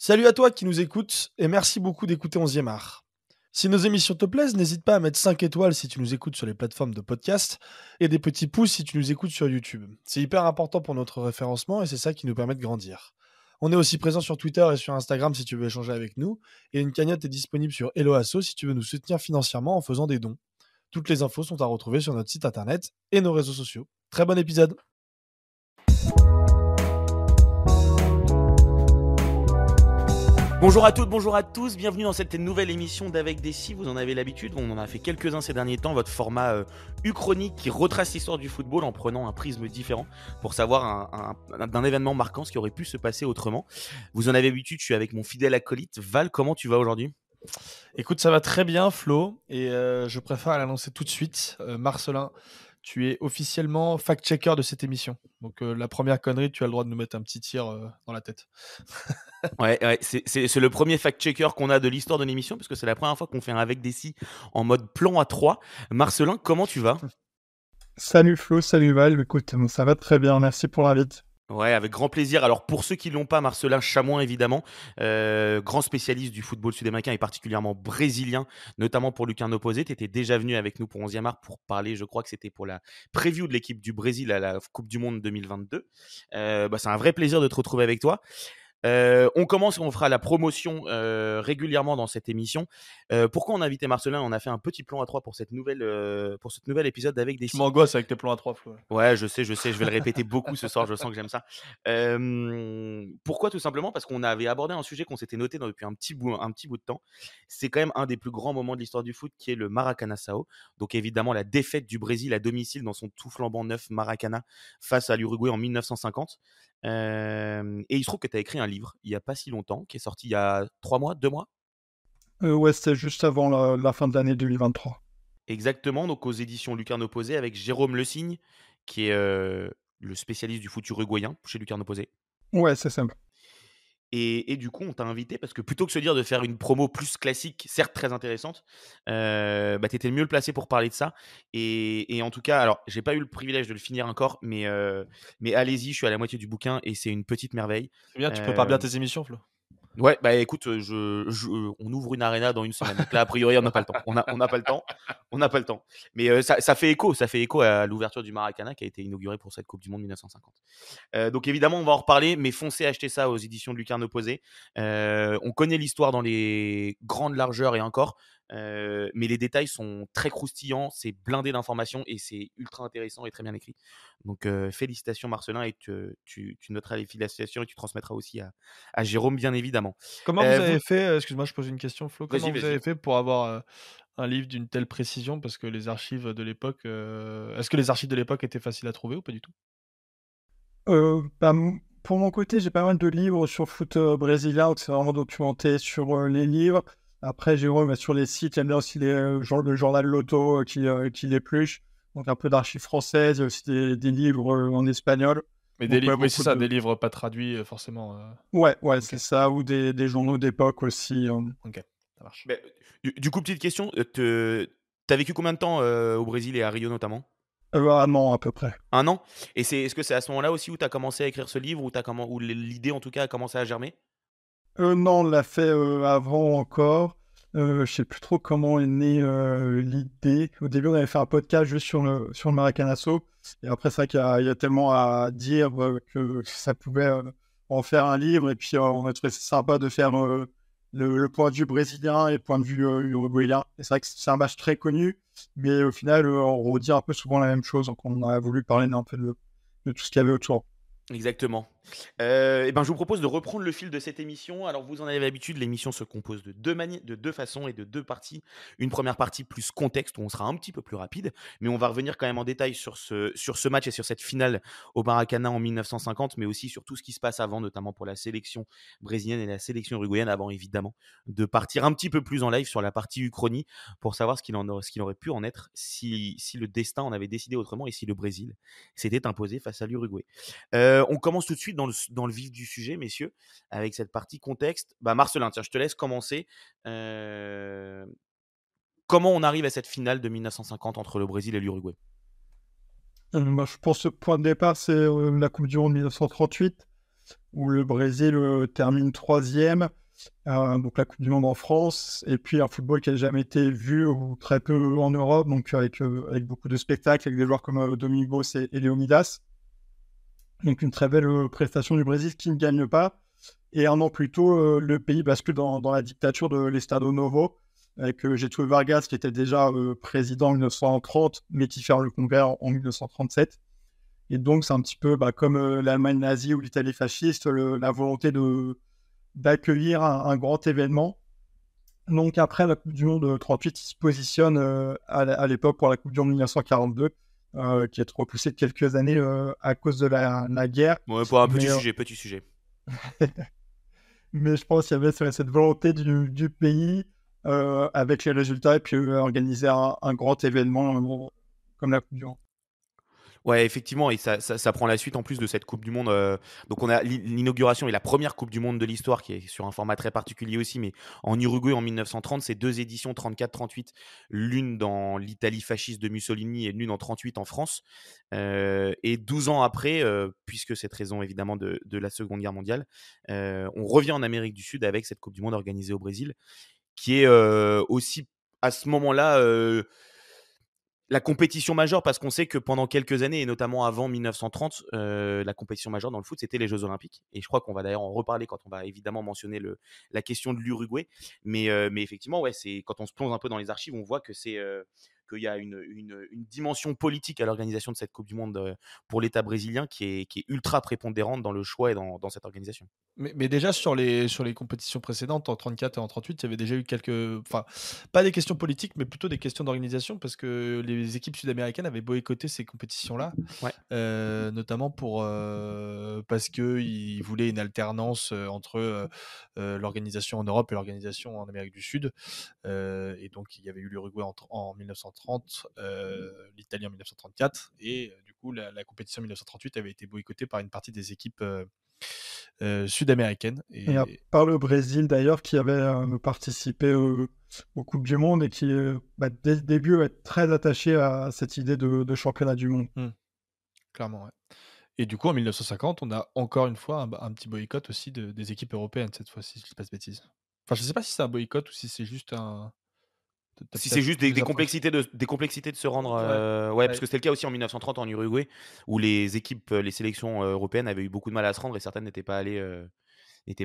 Salut à toi qui nous écoutes et merci beaucoup d'écouter 11e art. Si nos émissions te plaisent, n'hésite pas à mettre 5 étoiles si tu nous écoutes sur les plateformes de podcast et des petits pouces si tu nous écoutes sur YouTube. C'est hyper important pour notre référencement et c'est ça qui nous permet de grandir. On est aussi présent sur Twitter et sur Instagram si tu veux échanger avec nous et une cagnotte est disponible sur Helloasso si tu veux nous soutenir financièrement en faisant des dons. Toutes les infos sont à retrouver sur notre site internet et nos réseaux sociaux. Très bon épisode Bonjour à toutes, bonjour à tous, bienvenue dans cette nouvelle émission d'Avec des Si. Vous en avez l'habitude, on en a fait quelques-uns ces derniers temps, votre format euh, uchronique qui retrace l'histoire du football en prenant un prisme différent pour savoir d'un événement marquant ce qui aurait pu se passer autrement. Vous en avez l'habitude, je suis avec mon fidèle acolyte. Val, comment tu vas aujourd'hui? Écoute, ça va très bien, Flo, et euh, je préfère l'annoncer tout de suite. Euh, Marcelin, tu es officiellement fact-checker de cette émission. Donc euh, la première connerie, tu as le droit de nous mettre un petit tir euh, dans la tête. ouais, ouais c'est le premier fact-checker qu'on a de l'histoire de l'émission, parce que c'est la première fois qu'on fait un avec des si en mode plan à 3. Marcelin, comment tu vas? Salut Flo, salut Val, écoute, ça va très bien, merci pour l'invite. Ouais, avec grand plaisir. Alors pour ceux qui l'ont pas, Marcelin Chamoin évidemment, euh, grand spécialiste du football sud-américain et particulièrement brésilien, notamment pour Lucarne opposé. Tu étais déjà venu avec nous pour 11e art pour parler, je crois que c'était pour la preview de l'équipe du Brésil à la Coupe du Monde 2022. Euh, bah, c'est un vrai plaisir de te retrouver avec toi. Euh, on commence, on fera la promotion euh, régulièrement dans cette émission. Euh, pourquoi on a invité Marcelin? On a fait un petit plan à trois pour cette nouvelle, pour cette nouvel épisode avec des. Tu m'angoisses avec tes plans à trois. Flo. Ouais, je sais, je sais, je vais le répéter beaucoup ce soir. Je sens que j'aime ça. pourquoi Tout simplement? Parce qu'on avait abordé un sujet qu'on s'était noté depuis un petit bout, un petit bout de temps. C'est quand même un des plus grands moments de l'histoire du foot, qui est le Maracana-Sao. Donc évidemment la défaite du Brésil à domicile dans son tout flambant neuf Maracana face à l'Uruguay en 1950. Et il se trouve que tu as écrit un livre il n'y a pas si longtemps, qui est sorti il y a trois mois, deux mois? Euh, Ouais, c'était juste avant la, fin de l'année 2023. Exactement, donc aux éditions Lucarne Opposé avec Jérôme Le Signe, qui est euh, le spécialiste du futur uruguayen chez Lucarne Opposé. Ouais, c'est simple. Et, du coup, on t'a invité parce que plutôt que se dire de faire une promo plus classique, certes très intéressante, euh, bah, tu étais le mieux placé pour parler de ça. Et, en tout cas, alors, j'ai pas eu le privilège de le finir encore, mais, euh, mais allez-y, je suis à la moitié du bouquin et c'est une petite merveille. C'est bien, tu prépares bien euh, tes émissions, Flo. Ouais, bah écoute, euh, on ouvre une arena dans une semaine. Donc là, a priori, on n'a pas le temps. On n'a on pas le temps. Mais euh, ça, fait écho, à l'ouverture du Maracana qui a été inauguré pour cette Coupe du Monde 1950. Euh, donc évidemment, on va en reparler, mais foncez acheter ça aux éditions de Lucarne Opposé. on connaît l'histoire dans les grandes largeurs et encore. Euh, mais les détails sont très croustillants, c'est blindé d'informations et c'est ultra intéressant et très bien écrit. Donc euh, félicitations Marcelin et tu, tu, noteras les félicitations et tu transmettras aussi à, à Jérôme bien évidemment. Comment vous avez fait, excuse-moi je pose une question Flo, comment vous avez fait pour avoir un livre d'une telle précision? Parce que les archives de l'époque, est-ce que les archives de l'époque étaient faciles à trouver ou pas du tout? Bah, Pour mon côté j'ai pas mal de livres sur foot brésilien, c'est vraiment documenté sur les livres. Après, Jérôme, sur les sites, il y a aussi les, euh, le journal Loto euh, qui, euh, qui l'épluche. Donc, un peu d'archives françaises, aussi des, livres en espagnol. Mais des livres, oui, c'est ça, des livres pas traduits forcément. Ouais, ouais, c'est ça, ou des, des journaux d'époque aussi. Ok, ça marche. du, coup, petite question, tu as vécu combien de temps au Brésil et à Rio notamment? Un an à peu près. Un an? Et c'est, est-ce que c'est à ce moment-là aussi où tu as commencé à écrire ce livre, comment, où l'idée en tout cas a commencé à germer? Euh, non, on l'a fait euh, avant encore. Euh, je sais plus trop comment est née euh, l'idée. Au début, on avait fait un podcast juste sur le, sur le Maracanazo. Et après, c'est vrai qu'il y, a tellement à dire que ça pouvait en faire un livre. Et puis, on a trouvé sympa de faire le, point de vue brésilien et le point de vue uruguayen. Et c'est vrai que c'est un match très connu. Mais au final, on redit un peu souvent la même chose. Donc, on a voulu parler un peu de tout ce qu'il y avait autour. Exactement. Euh, et ben, je vous propose de reprendre le fil de cette émission. Alors, vous en avez l'habitude, l'émission se compose de deux, de deux façons et de deux parties. Une première partie plus contexte, où on sera un petit peu plus rapide, mais on va revenir quand même en détail sur ce, sur ce match et sur cette finale au Maracana en 1950, mais aussi sur tout ce qui se passe avant, notamment pour la sélection brésilienne et la sélection uruguayenne, avant évidemment de partir un petit peu plus en live sur la partie Uchronie pour savoir ce qu'il, en aurait, ce qu'il aurait pu en être si, si le destin en avait décidé autrement et si le Brésil s'était imposé face à l'Uruguay. Euh, on commence tout de suite dans le, vif du sujet, messieurs, avec cette partie contexte. Bah, Marcelin, tiens, je te laisse commencer. Euh, comment on arrive à cette finale de 1950 entre le Brésil et l'Uruguay? Euh, bah, Je pense que le point de départ, c'est la Coupe du Monde 1938. où le Brésil termine troisième. donc la Coupe du Monde en France, et puis un football qui n'a jamais été vu ou très peu en Europe, donc avec, beaucoup de spectacles, avec des joueurs comme Domingos et, et Leonidas. Donc une très belle prestation du Brésil qui ne gagne pas. Et un an plus tôt, le pays bascule dans, la dictature de l'Estado Novo, avec euh, Getúlio Vargas qui était déjà euh, président en 1930, mais qui fait le congrès en, 1937. Et donc, c'est un petit peu bah, comme euh, l'Allemagne nazie ou l'Italie fasciste, la volonté d'accueillir un, grand événement. Donc, après la Coupe du Monde 38, il se positionne à, l'époque pour la Coupe du Monde 1942. Qui est repoussée de quelques années à cause de la, guerre. Ouais, pour un petit sujet, petit sujet. mais je pense qu'il y avait cette volonté du, du pays euh, avec les résultats et puis euh, organiser un, grand événement comme la Coupe du Monde. Ouais, effectivement, et ça, prend la suite en plus de cette Coupe du Monde. Euh, donc, on a l'inauguration et la première Coupe du Monde de l'histoire qui est sur un format très particulier aussi, mais en Uruguay en 1930, c'est deux éditions 34-38, l'une dans l'Italie fasciste de Mussolini et l'une en 38 en France. et 12 ans après, puisque cette raison évidemment de, de, la Seconde Guerre mondiale, on revient en Amérique du Sud avec cette Coupe du Monde organisée au Brésil qui est aussi à ce moment-là la compétition majeure parce qu'on sait que pendant quelques années et notamment avant 1930 la compétition majeure dans le foot c'était les Jeux Olympiques. Et je crois qu'on va d'ailleurs en reparler quand on va évidemment mentionner le, la question de l'Uruguay. Mais, mais effectivement ouais quand on se plonge un peu dans les archives on voit que c'est qu'il y a une, dimension politique à l'organisation de cette Coupe du Monde euh, pour l'État brésilien qui est, qui est, ultra prépondérante dans le choix et dans, cette organisation. Mais, déjà sur les, sur les compétitions précédentes, en 34 et en 38, il y avait déjà eu quelques. Enfin, pas des questions politiques, mais plutôt des questions d'organisation parce que les équipes sud-américaines avaient boycotté ces compétitions-là, euh, notamment pour, euh, parce qu'ils voulaient une alternance entre l'organisation en Europe et l'organisation en Amérique du Sud. et donc, il y avait eu l'Uruguay en, en 1930 euh, l'Italie en 1934, et euh, du coup la, compétition 1938 avait été boycottée par une partie des équipes euh, sud-américaines. Et... par le Brésil d'ailleurs qui avait participé aux Coupes du Monde et qui, bah, dès le début, est très attaché à cette idée de, championnat du monde. Mmh. Clairement, ouais. Et du coup, en 1950, on a encore une fois un, petit boycott aussi des équipes européennes, cette fois-ci, si je ne dis pas de bêtises. Enfin, je ne sais pas si c'est un boycott ou si c'est juste un, si c'est juste des, complexités de, des complexités de se rendre. ouais, euh, parce que c'était le cas aussi en 1930 en Uruguay, où les équipes, les sélections euh, européennes avaient eu beaucoup de mal à se rendre et certaines n'étaient pas allées, euh,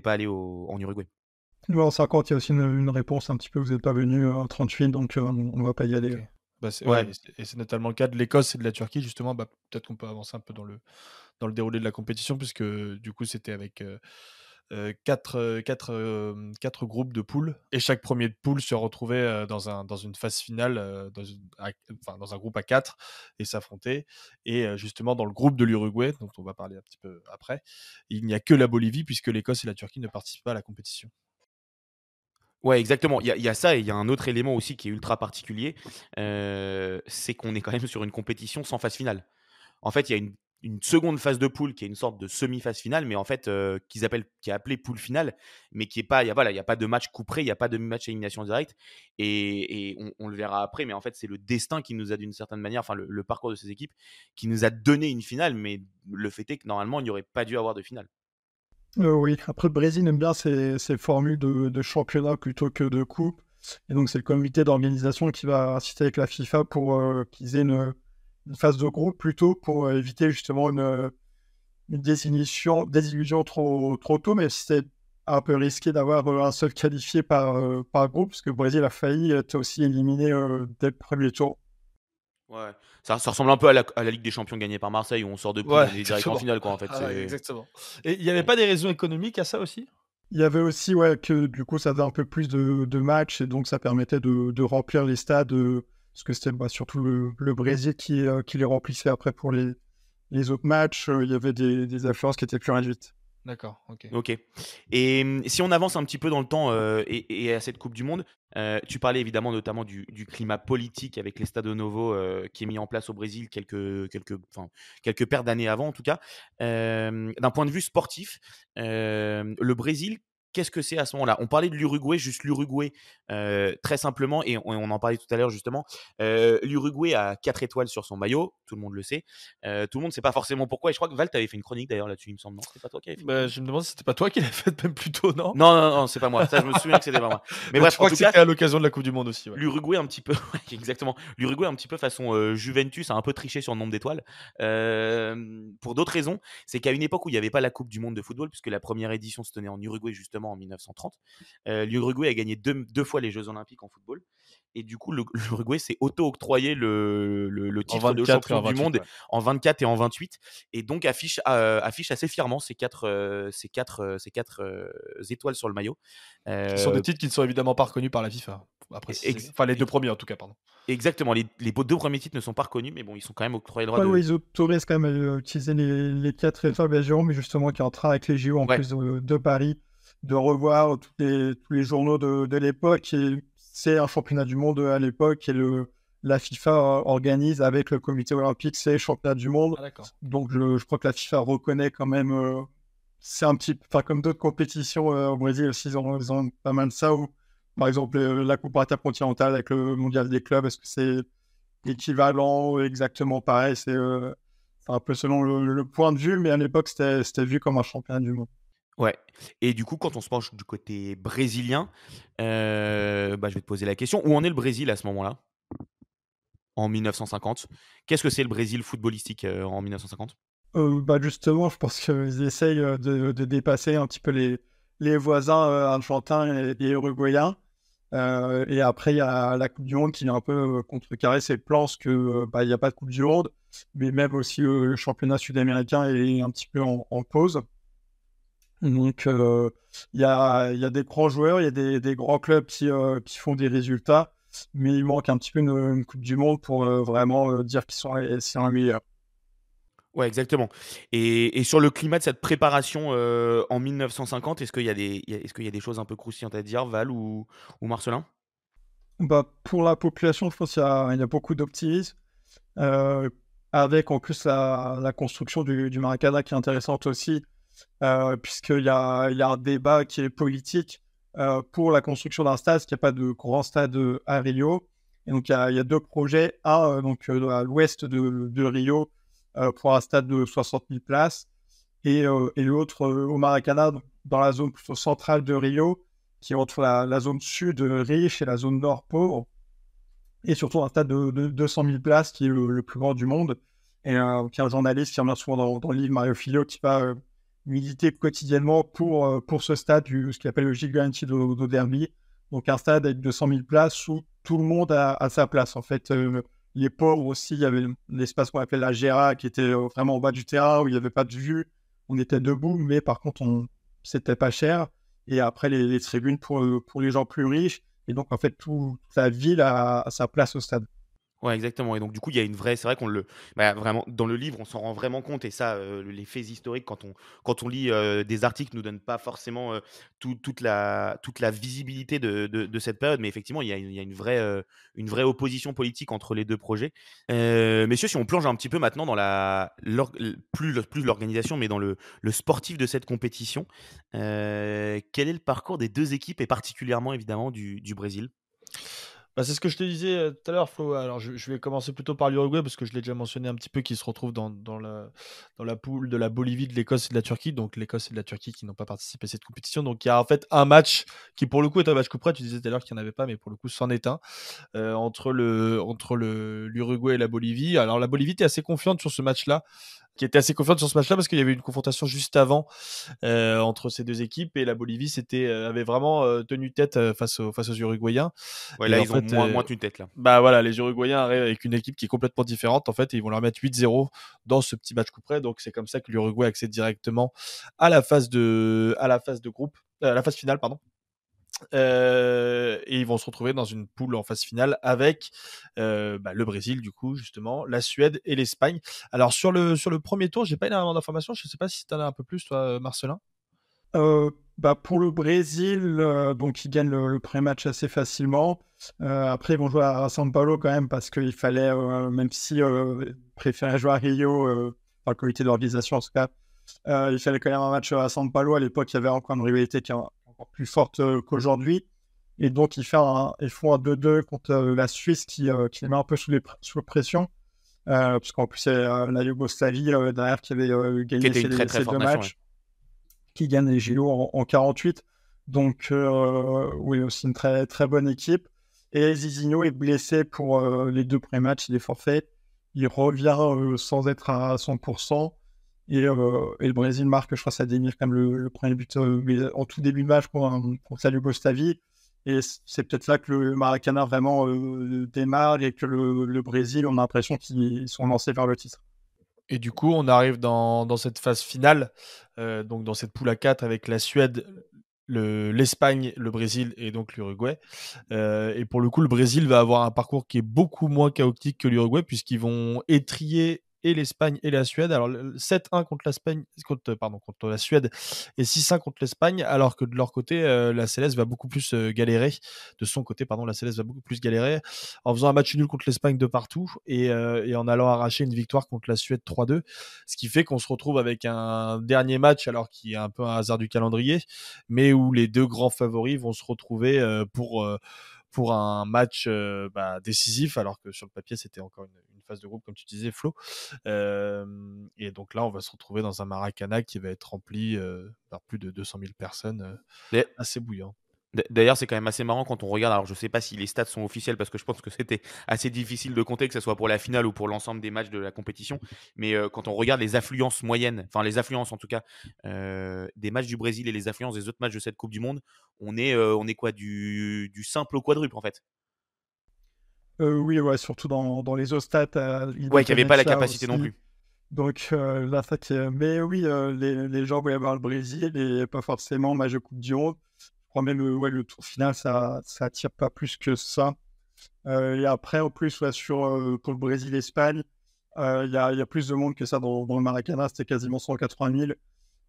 pas allées en Uruguay. en 50, il y a aussi une, réponse un petit peu vous n'êtes pas venu en 38, donc on ne va pas y aller. Bah, ouais. et c'est notamment le cas de l'Écosse et de la Turquie, justement. Bah, Peut-être qu'on peut avancer un peu dans le, dans le déroulé de la compétition, puisque du coup, c'était avec quatre, quatre, quatre, groupes de poules et chaque premier de poule se retrouvait dans, un, dans une phase finale, dans, enfin, dans un groupe à quatre et s'affrontait. Et justement, dans le groupe de l'Uruguay, dont on va parler un petit peu après, il n'y a que la Bolivie puisque l'Écosse et la Turquie ne participent pas à la compétition. Ouais, exactement. Il y, a ça et il y a un autre élément aussi qui est ultra particulier, c'est qu'on est quand même sur une compétition sans phase finale. En fait, il y a une une seconde phase de poule qui est une sorte de semi-phase finale, mais en fait, euh, qu'ils appellent, qui est appelée poule finale, mais qui est pas, il y a, voilà, il y a pas de match couperé, il n'y a pas de match élimination directe, et, on, le verra après, mais en fait, c'est le destin qui nous a d'une certaine manière, enfin, le, parcours de ces équipes, qui nous a donné une finale, mais le fait est que normalement, il n'y aurait pas dû avoir de finale. Euh, oui, après, le Brésil aime bien ces, formules de, championnat plutôt que de coupe, et donc c'est le comité d'organisation qui va assister avec la FIFA pour euh, qu'ils aient une une phase de groupe plutôt pour euh, éviter justement une, euh, une désillusion, désillusion trop, trop tôt, mais c'était un peu risqué d'avoir euh, un seul qualifié par, par groupe, parce que le Brésil a failli être aussi éliminé dès le premier tour. Ouais, ça, ça, ressemble un peu à la, à la, Ligue des Champions gagnée par Marseille où on sort de poule ouais, direct en finale, quoi, en fait. Ah exactement. Et il n'y avait pas des raisons économiques à ça aussi? Il y avait aussi ouais, que du coup ça faisait un peu plus de, de matchs et donc ça permettait de, de remplir les stades parce que c'était bah, surtout le, Brésil qui, euh, qui, les remplissait après pour les, les autres matchs. Euh, il y avait des, des affluences qui étaient plus réduites. D'accord, ok. Ok. Et hum, si on avance un petit peu dans le temps euh, et, à cette Coupe du Monde, tu parlais évidemment notamment du, du climat politique avec l'Estado Novo qui est mis en place au Brésil quelques, quelques, quelques paires d'années avant en tout cas. D'un point de vue sportif, le Brésil qu'est-ce que c'est à ce moment-là? On parlait de l'Uruguay, juste l'Uruguay, euh, très simplement, et on, en parlait tout à l'heure justement. Euh, L'Uruguay a 4 étoiles sur son maillot, tout le monde le sait. Euh, tout le monde ne sait pas forcément pourquoi. Et je crois que Val, tu avais fait une chronique d'ailleurs là-dessus, il me semble. Non, c'était pas toi qui avais fait bah, Je me demande si c'était pas toi qui l'avais fait même plus tôt, non? Non, non, non, c'est pas moi. Ça, je me souviens que c'était pas moi. Mais bref, je crois que c'était à l'occasion de la Coupe du Monde aussi. L'Uruguay, un petit peu, exactement. L'Uruguay, un petit peu façon Juventus, a un peu triché sur le nombre d'étoiles. pour d'autres raisons, c'est qu'à une époque où il n'y avait pas la Coupe du Monde de football, puisque la première édition se tenait en Uruguay justement en 1930, euh, L'Uruguay a gagné deux, deux, fois les Jeux Olympiques en football. Et du coup, l'Uruguay s'est auto-octroyé le, le, titre de champion du monde en 24 et en 28. Et donc affiche, euh, affiche assez fièrement ces quatre, euh, ces quatre, ces quatre étoiles sur le maillot. Ce sont des titres qui ne sont évidemment pas reconnus par la FIFA. Après, enfin, les deux premiers en tout cas, pardon. Exactement, les, les, deux premiers titres ne sont pas reconnus, mais bon, ils sont quand même octroyés le droit de... Oui, ils autorisent quand même à utiliser les, les quatre étoiles mais justement qui est en train avec les JO en plus de Paris de revoir tous les, tous les journaux de, de l'époque. C'est un championnat du monde à l'époque et le, la FIFA organise avec le comité olympique ces championnats du monde. Ah, Donc je, je, crois que la FIFA reconnaît quand même. Euh, c'est un petit. Enfin, comme d'autres compétitions euh, au Brésil aussi, ils ont, ils ont, pas mal de ça. Par exemple, euh, la Coupe intercontinentale avec le mondial des clubs, est-ce que c'est équivalent, exactement pareil? C'est un peu selon le, le, point de vue, mais à l'époque, c'était vu comme un championnat du monde. Ouais. Et du coup, quand on se penche du côté brésilien, euh, bah, je vais te poser la question. Où en est le Brésil à ce moment-là? En 1950 Qu'est-ce que c'est le Brésil footballistique euh, en 1950 euh, bah Justement, je pense qu'ils essayent de, dépasser un petit peu les, les voisins argentins et, uruguayens. et après, il y a la Coupe du Monde qui est un peu contrecarré ses plans, parce qu'il bah, n'y a pas de Coupe du Monde, mais même aussi le championnat sud-américain est un petit peu en pause. Donc, euh, il y, a, y, a, des grands joueurs, il y a des, des, grands clubs qui, euh, qui, font des résultats, mais il manque un petit peu une, Coupe du Monde pour euh, vraiment dire qu'ils sont, les meilleurs. Ouais, exactement. Et, et, sur le climat de cette préparation en 1950, est-ce qu'il y, a des, est qu'il y a des choses un peu croustillantes à dire, Val ou, ou Marcelin? Bah, Pour la population, je pense qu'il y, y, a beaucoup d'optimisme. avec en plus la, la construction du, du Maracana qui est intéressante aussi, puisqu'il y a, y a, un débat qui est politique euh, pour la construction d'un stade, parce qu'il n'y a pas de grand stade euh, à Rio. Et donc, il y a, deux projets. Un, donc, à l'ouest de, de, Rio, pour un stade de 60 000 places. Et, et l'autre au Maracana, dans la zone plutôt centrale de Rio, qui est entre la, zone sud riche et la zone nord pauvre. Et surtout un stade de, 200 000 places, qui est le, plus grand du monde. Et euh, un journaliste qui revient souvent dans, dans, le livre, Mario Filio, qui va militer quotidiennement pour, euh, pour ce stade, ce qu'il appelle le Gigantido do Derby. Donc un stade avec 200 000 places où tout le monde a, sa place. En fait, euh, les pauvres aussi, il y avait l'espace qu'on appelle la Gera qui était euh, vraiment au bas du terrain où il n'y avait pas de vue. On était debout, mais par contre, on... c'était pas cher. Et après, les, tribunes pour, pour les gens plus riches. Et donc, en fait, toute la ville a sa place au stade. Ouais, exactement. Et donc, du coup, il y a une vraie. C'est vrai qu'on le. Bah, vraiment, dans le livre, on s'en rend vraiment compte. Et ça, euh, les faits historiques, quand on, quand on lit euh, des articles, ne nous donnent pas forcément euh, toute, la, toute la visibilité de, de, cette période. Mais effectivement, il y a, il y a une, vraie, une vraie opposition politique entre les deux projets. messieurs, si on plonge un petit peu maintenant dans la. Plus, plus l'organisation, mais dans le, le sportif de cette compétition, quel est le parcours des deux équipes et particulièrement, évidemment, du, du Brésil? Bah, c'est ce que je te disais euh, tout à l'heure, Flo. Alors, je, vais commencer plutôt par l'Uruguay parce que je l'ai déjà mentionné un petit peu, qui se retrouve dans, dans, la, dans la poule de la Bolivie, de l'Écosse et de la Turquie. Donc, l'Écosse et de la Turquie qui n'ont pas participé à cette compétition. Donc, il y a en fait un match qui, pour le coup, est un match coup près. Tu disais tout à l'heure qu'il n'y en avait pas, mais pour le coup, c'en est un euh, entre le entre le l'Uruguay et la Bolivie. Alors, la Bolivie était assez confiante sur ce match-là qui était assez confiante sur ce match-là parce qu'il y avait une confrontation juste avant euh, entre ces deux équipes et la Bolivie c'était euh, avait vraiment euh, tenu tête euh, face aux face aux Uruguayens. Ouais, là ils ont moins, moins, tenu tête là. Bah voilà, les Uruguayens arrivent avec une équipe qui est complètement différente en fait et ils vont leur mettre 8-0 dans ce petit match coup près donc c'est comme ça que l'Uruguay accède directement à la phase de à la phase de groupe à la phase finale pardon. Euh, et ils vont se retrouver dans une poule en phase finale avec euh, bah, le Brésil, du coup, justement, la Suède et l'Espagne. Alors, sur le, sur le premier tour, j'ai pas énormément d'informations. Je sais pas si tu en as un peu plus, toi, Marcelin. Euh, bah pour le Brésil, donc ils gagnent le, pré-match assez facilement. après, ils vont jouer à São Paulo quand même parce qu'il fallait, même si préféraient jouer à Rio, par le comité d'organisation en tout cas, il fallait quand même un match à São Paulo. À l'époque, il y avait encore une rivalité qui plus forte qu'aujourd'hui. Et donc, ils, font un, ils font un 2-2 contre la Suisse qui, qui les met un peu sous, les, sous pression. parce qu'en plus, c'est la Yougoslavie derrière qui avait gagné ces, deux matchs, qui gagne les JO en, en 48. Donc, oui, aussi une très, très bonne équipe. Et Zizinho est blessé pour les deux premiers matchs, il est forfait. Il revient sans être à 100%. Et, et, le Brésil marque, je crois, démire quand même le, premier but en tout début de match contre, contre la. Et c'est peut-être là que le Maracana vraiment démarre et que le, Brésil, on a l'impression qu'ils sont lancés vers le titre. Et du coup, on arrive dans, cette phase finale, donc dans cette poule à 4 avec la Suède, l'Espagne, le, Brésil et donc l'Uruguay. Euh, et pour le coup, le Brésil va avoir un parcours qui est beaucoup moins chaotique que l'Uruguay puisqu'ils vont étrier et l'Espagne et la Suède. Alors 7-1 contre l'Espagne, contre, pardon, contre la Suède et 6-1 contre l'Espagne, alors que de leur côté, euh, la Céleste va beaucoup plus euh, galérer. De son côté, pardon, la Céleste va beaucoup plus galérer en faisant un match nul contre l'Espagne de partout et, euh, et, en allant arracher une victoire contre la Suède 3-2. Ce qui fait qu'on se retrouve avec un dernier match, alors qui est un peu un hasard du calendrier, mais où les deux grands favoris vont se retrouver pour pour un match bah, décisif, alors que sur le papier, c'était encore une, phase de groupe, comme tu disais, Flo. et donc là, on va se retrouver dans un Maracana qui va être rempli par plus de 200 000 personnes, assez bouillant. D'ailleurs, c'est quand même assez marrant quand on regarde. Alors, je ne sais pas si les stats sont officiels parce que je pense que c'était assez difficile de compter, que ce soit pour la finale ou pour l'ensemble des matchs de la compétition. Mais quand on regarde les affluences moyennes, enfin les affluences en tout cas, des matchs du Brésil et les affluences des autres matchs de cette Coupe du Monde, on est, on est quoi du, du simple au quadruple en fait oui, ouais, surtout dans, dans les Ostat. Euh, ouais, qui n'avait pas la capacité non plus. Donc euh, là, ça Mais oui, les, les, gens voulaient voir le Brésil et pas forcément match de Coupe du Monde. Je crois même ouais, le tour final, ça ne tire pas plus que ça. et après, en plus, ouais, sur, pour le Brésil-Espagne, il y, a, y, a plus de monde que ça dans, dans le Maracana. C'était quasiment 180 000.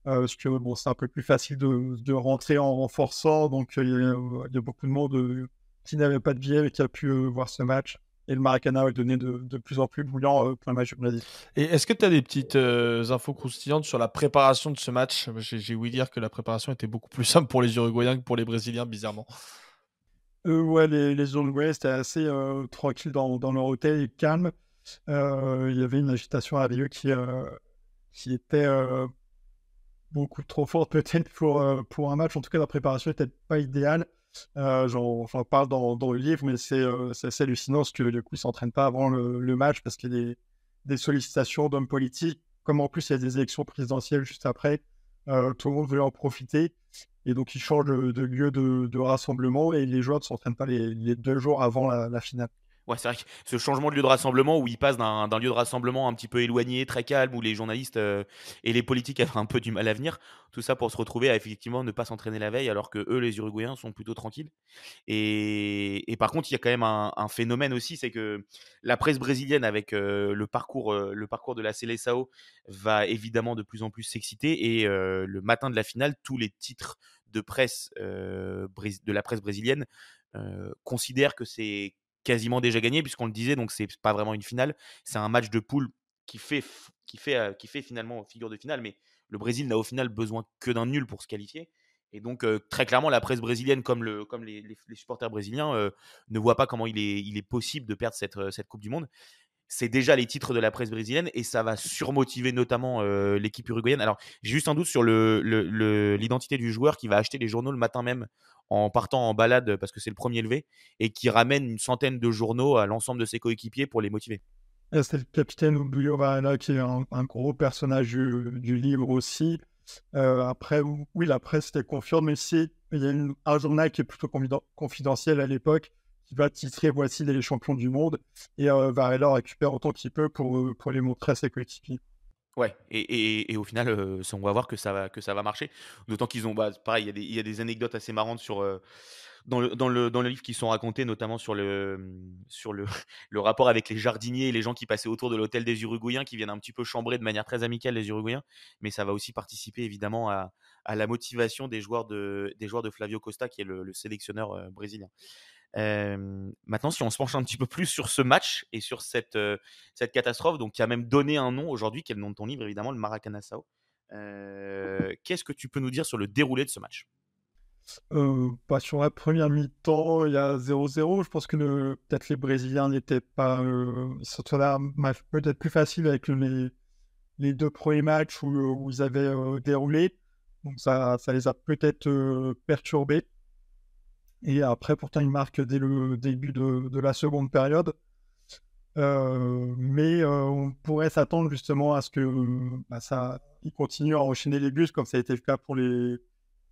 parce que bon, c'est un peu plus facile de, de rentrer en renforçant. Donc il y, y, a beaucoup de monde qui n'avait pas de billet et qui a pu euh, voir ce match. Et le Maracana est donné de, de, plus en plus bouillant euh, pour le match du Brésil. Et est-ce que tu as des petites euh, infos croustillantes sur la préparation de ce match? J'ai ouï dire que la préparation était beaucoup plus simple pour les Uruguayens que pour les Brésiliens, bizarrement. ouais, les, les Uruguayens étaient assez tranquilles dans, dans, leur hôtel et calmes. Il y avait une agitation à Rio qui, qui était beaucoup trop forte peut-être pour, pour un match. En tout cas, la préparation n'était pas idéale. Euh, j'en parle dans, le livre, mais c'est euh, assez hallucinant parce que du coup, ils ne s'entraînent pas avant le, match parce qu'il y a des, des sollicitations d'hommes politiques. Comme en plus, il y a des élections présidentielles juste après, euh, tout le monde veut en profiter. Et donc, ils changent de, lieu de, rassemblement et les joueurs ne s'entraînent pas les, deux jours avant la finale. Ouais, c'est vrai que ce changement de lieu de rassemblement où il passe d'un lieu de rassemblement un petit peu éloigné, très calme, où les journalistes euh, et les politiques avaient un peu du mal à venir, tout ça pour se retrouver à effectivement ne pas s'entraîner la veille, alors que eux, les Uruguayens, sont plutôt tranquilles. Et, par contre, il y a quand même un, phénomène aussi, c'est que la presse brésilienne, avec euh, le, parcours, euh, le parcours de la Seleção, va évidemment de plus en plus s'exciter. Et le matin de la finale, tous les titres de presse de la presse brésilienne considèrent que c'est quasiment déjà gagné, puisqu'on le disait, donc c'est pas vraiment une finale. C'est un match de poule qui fait, qui, qui fait finalement figure de finale, mais le Brésil n'a au final besoin que d'un nul pour se qualifier. Et donc, très clairement, la presse brésilienne, comme, le, comme les, supporters brésiliens, ne voit pas comment il est, il est possible de perdre cette Coupe du Monde. C'est déjà les titres de la presse brésilienne et ça va surmotiver notamment l'équipe uruguayenne. Alors, j'ai juste un doute sur l'identité du joueur qui va acheter les journaux le matin même en partant en balade parce que c'est le premier levé et qui ramène une centaine de journaux à l'ensemble de ses coéquipiers pour les motiver. C'est le capitaine Obuyovala qui est un, gros personnage du, livre aussi. Euh, après, oui, la presse était confiante, mais il y a un journal qui est plutôt confidentiel à l'époque qui va titrer Voici les champions du monde et euh, Varela récupère autant qu'il peut pour, euh, pour les montrer à ses coéquipiers. Ouais, et, et, au final, euh, on va voir que ça va, que ça va marcher. D'autant qu'ils ont, bah, pareil, il y, a des anecdotes assez marrantes sur, euh, dans, le, dans, le, dans le livre qui sont racontées, notamment sur, le, sur le, le rapport avec les jardiniers et les gens qui passaient autour de l'hôtel des Uruguayens, qui viennent un petit peu chambrer de manière très amicale les Uruguayens. Mais ça va aussi participer évidemment à, à la motivation des joueurs de, des joueurs de Flavio Costa, qui est le, sélectionneur brésilien maintenant, si on se penche un petit peu plus sur ce match et sur cette, cette catastrophe, donc qui a même donné un nom aujourd'hui, qui est le nom de ton livre évidemment, le Maracanã Sao. Qu'est-ce que tu peux nous dire sur le déroulé de ce match? Euh, bah, sur la première mi-temps, il y a 0-0. Je pense que peut-être les Brésiliens n'étaient pas. Euh, un match peut-être plus facile avec les, les deux premiers matchs où, où ils avaient déroulé. Donc ça, ça les a peut-être perturbés. Et après, pourtant, ils marquent dès le début de, la seconde période. Euh, mais euh, on pourrait s'attendre justement à ce que bah, ça, il continue à enchaîner les buts comme ça a été le cas pour les,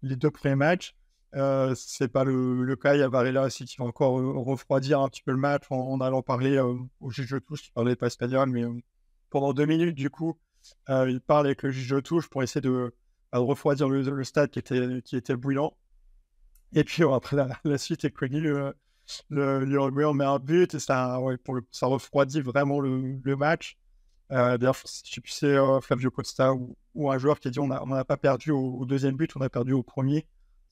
les deux premiers matchs. Euh, c'est pas le, le, cas. Il y a Varela aussi qui va encore refroidir un petit peu le match en, allant parler au juge de touche, qui parlait pas espagnol, mais pendant deux minutes, du coup, il parle avec le juge de touche pour essayer de, bah, refroidir le, stade qui était, qui était brûlant. Et puis après, la, la suite est connue le, le met un but et ça, ouais, pour ça refroidit vraiment le, match. Euh, D'ailleurs, je sais plus c'est euh, Flavio Costa ou, un joueur qui a dit on n'a pas perdu au, deuxième but, on a perdu au premier.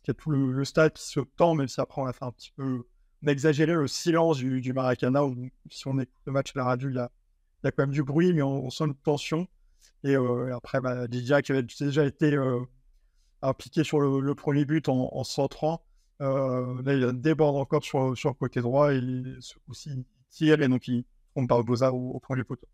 Il y a tout le, stade qui se tend, même si après on a fait un petit peu. On a exagéré le silence du, du Maracana. Où, si on écoute le match à la radio, il y a, il y a quand même du bruit, mais on, sent une tension. Et, euh, après, bah, Didier qui avait déjà été euh, impliqué sur le, premier but en, en centrant. Euh, là, il déborde encore sur, sur le côté droit il tire et donc il trompe par Boza au, au premier poteau.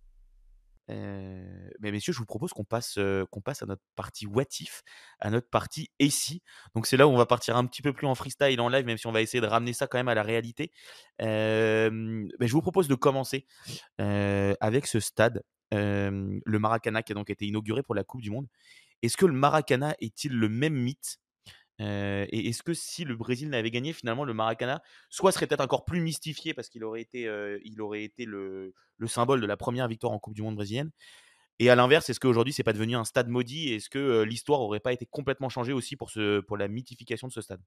Euh, mais messieurs, je vous propose qu'on passe, euh, qu'on passe à notre partie what if, à notre partie si. Donc c'est là où on va partir un petit peu plus en freestyle, en live, même si on va essayer de ramener ça quand même à la réalité. Euh, mais je vous propose de commencer avec ce stade, le Maracana qui a donc été inauguré pour la Coupe du Monde. Est-ce que le Maracana est-il le même mythe et est-ce que si le Brésil n'avait gagné, finalement, le Maracana, soit serait peut-être encore plus mystifié parce qu'il aurait été, il aurait été le, le, symbole de la première victoire en Coupe du Monde brésilienne? Et à l'inverse, est-ce qu'aujourd'hui, c'est pas devenu un stade maudit? Est-ce que l'histoire aurait pas été complètement changée aussi pour, ce, pour la mythification de ce stade?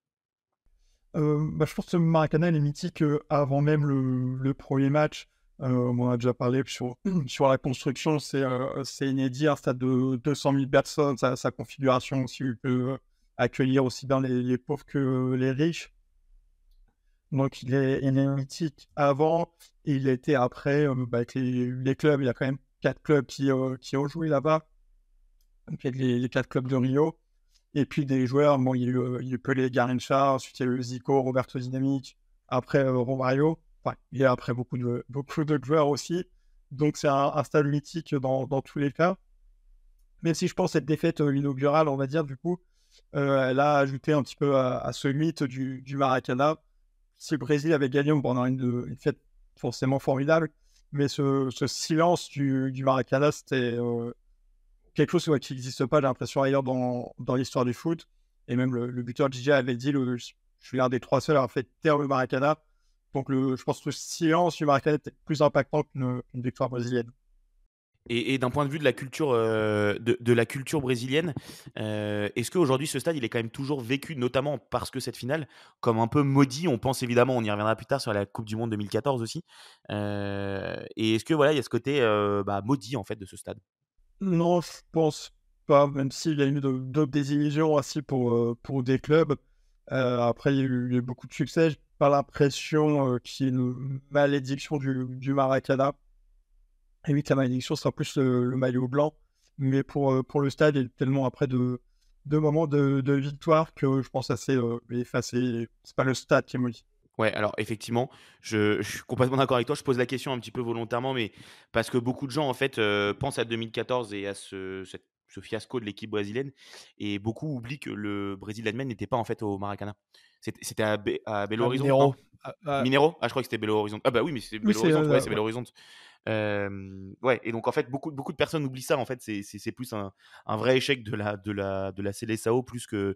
Bah, Je pense que le Maracana est mythique avant même le, premier match. on a déjà parlé sur, sur la construction, c'est inédit, un stade de 200 000 personnes, sa configuration aussi accueillir aussi bien les, pauvres que les riches. Donc il est, il mythique avant et il était après euh, bah, avec les, clubs. Il y a quand même quatre clubs qui, euh, qui ont joué là-bas. Les, les, quatre clubs de Rio. Et puis des joueurs, bon, il y a eu, euh, il y a eu Pelé Garrincha, ensuite il y a eu Zico, Roberto Dynamique, après Romario. Enfin, a après beaucoup de, beaucoup de joueurs aussi. Donc c'est un, stade mythique dans, dans, tous les cas. Mais si je pense cette défaite inaugurale, on va dire, du coup, euh, elle a ajouté un petit peu à, ce mythe du, du, Maracana. Si le Brésil avait gagné, on aurait une, une fête forcément formidable. Mais ce, silence du, du Maracana, c'était euh, quelque chose qui n'existe pas, j'ai l'impression, ailleurs dans, dans l'histoire du foot. Et même le, buteur DJ avait dit le, je suis l'un des trois seuls à avoir fait taire le Maracana. Donc le, je pense que le silence du Maracana était plus impactant qu'une victoire brésilienne. Et, d'un point de vue de la culture, euh, de, la culture brésilienne, euh, est-ce qu'aujourd'hui ce stade il est quand même toujours vécu, notamment parce que cette finale, comme un peu maudit On pense évidemment, on y reviendra plus tard sur la Coupe du Monde 2014 aussi. Euh, et est-ce que voilà, il y a ce côté bah, maudit en fait de ce stade? Non, je pense pas. Même s'il y a eu d'autres désillusions aussi pour pour des clubs. après, il y, a eu, beaucoup de succès. J'ai pas l'impression qu'il y ait une malédiction du, du Maracana oui, la malédiction sera plus le, maillot blanc. Mais pour, euh, pour le stade, il y a tellement après de, de moments de, de victoire que je pense assez euh, effacé. C'est pas le stade qui est maudit. Ouais, alors effectivement, je, suis complètement d'accord avec toi. Je pose la question un petit peu volontairement, mais parce que beaucoup de gens en fait euh, pensent à 2014 et à ce, ce fiasco de l'équipe brésilienne, et beaucoup oublient que le Brésil d'Allemagne n'était pas en fait au Maracana. C'était à, à Belo Horizonte. Minero. Ah, ah. Minero? Ah, je crois que c'était Belo Horizonte. Ah bah oui, mais c'est Belo Horizonte. Ouais, c'est Belo Horizonte ouais, et donc en fait, beaucoup, beaucoup de personnes oublient ça. En fait, c'est plus un, un, vrai échec de la, de la, de la CLSAO plus qu'une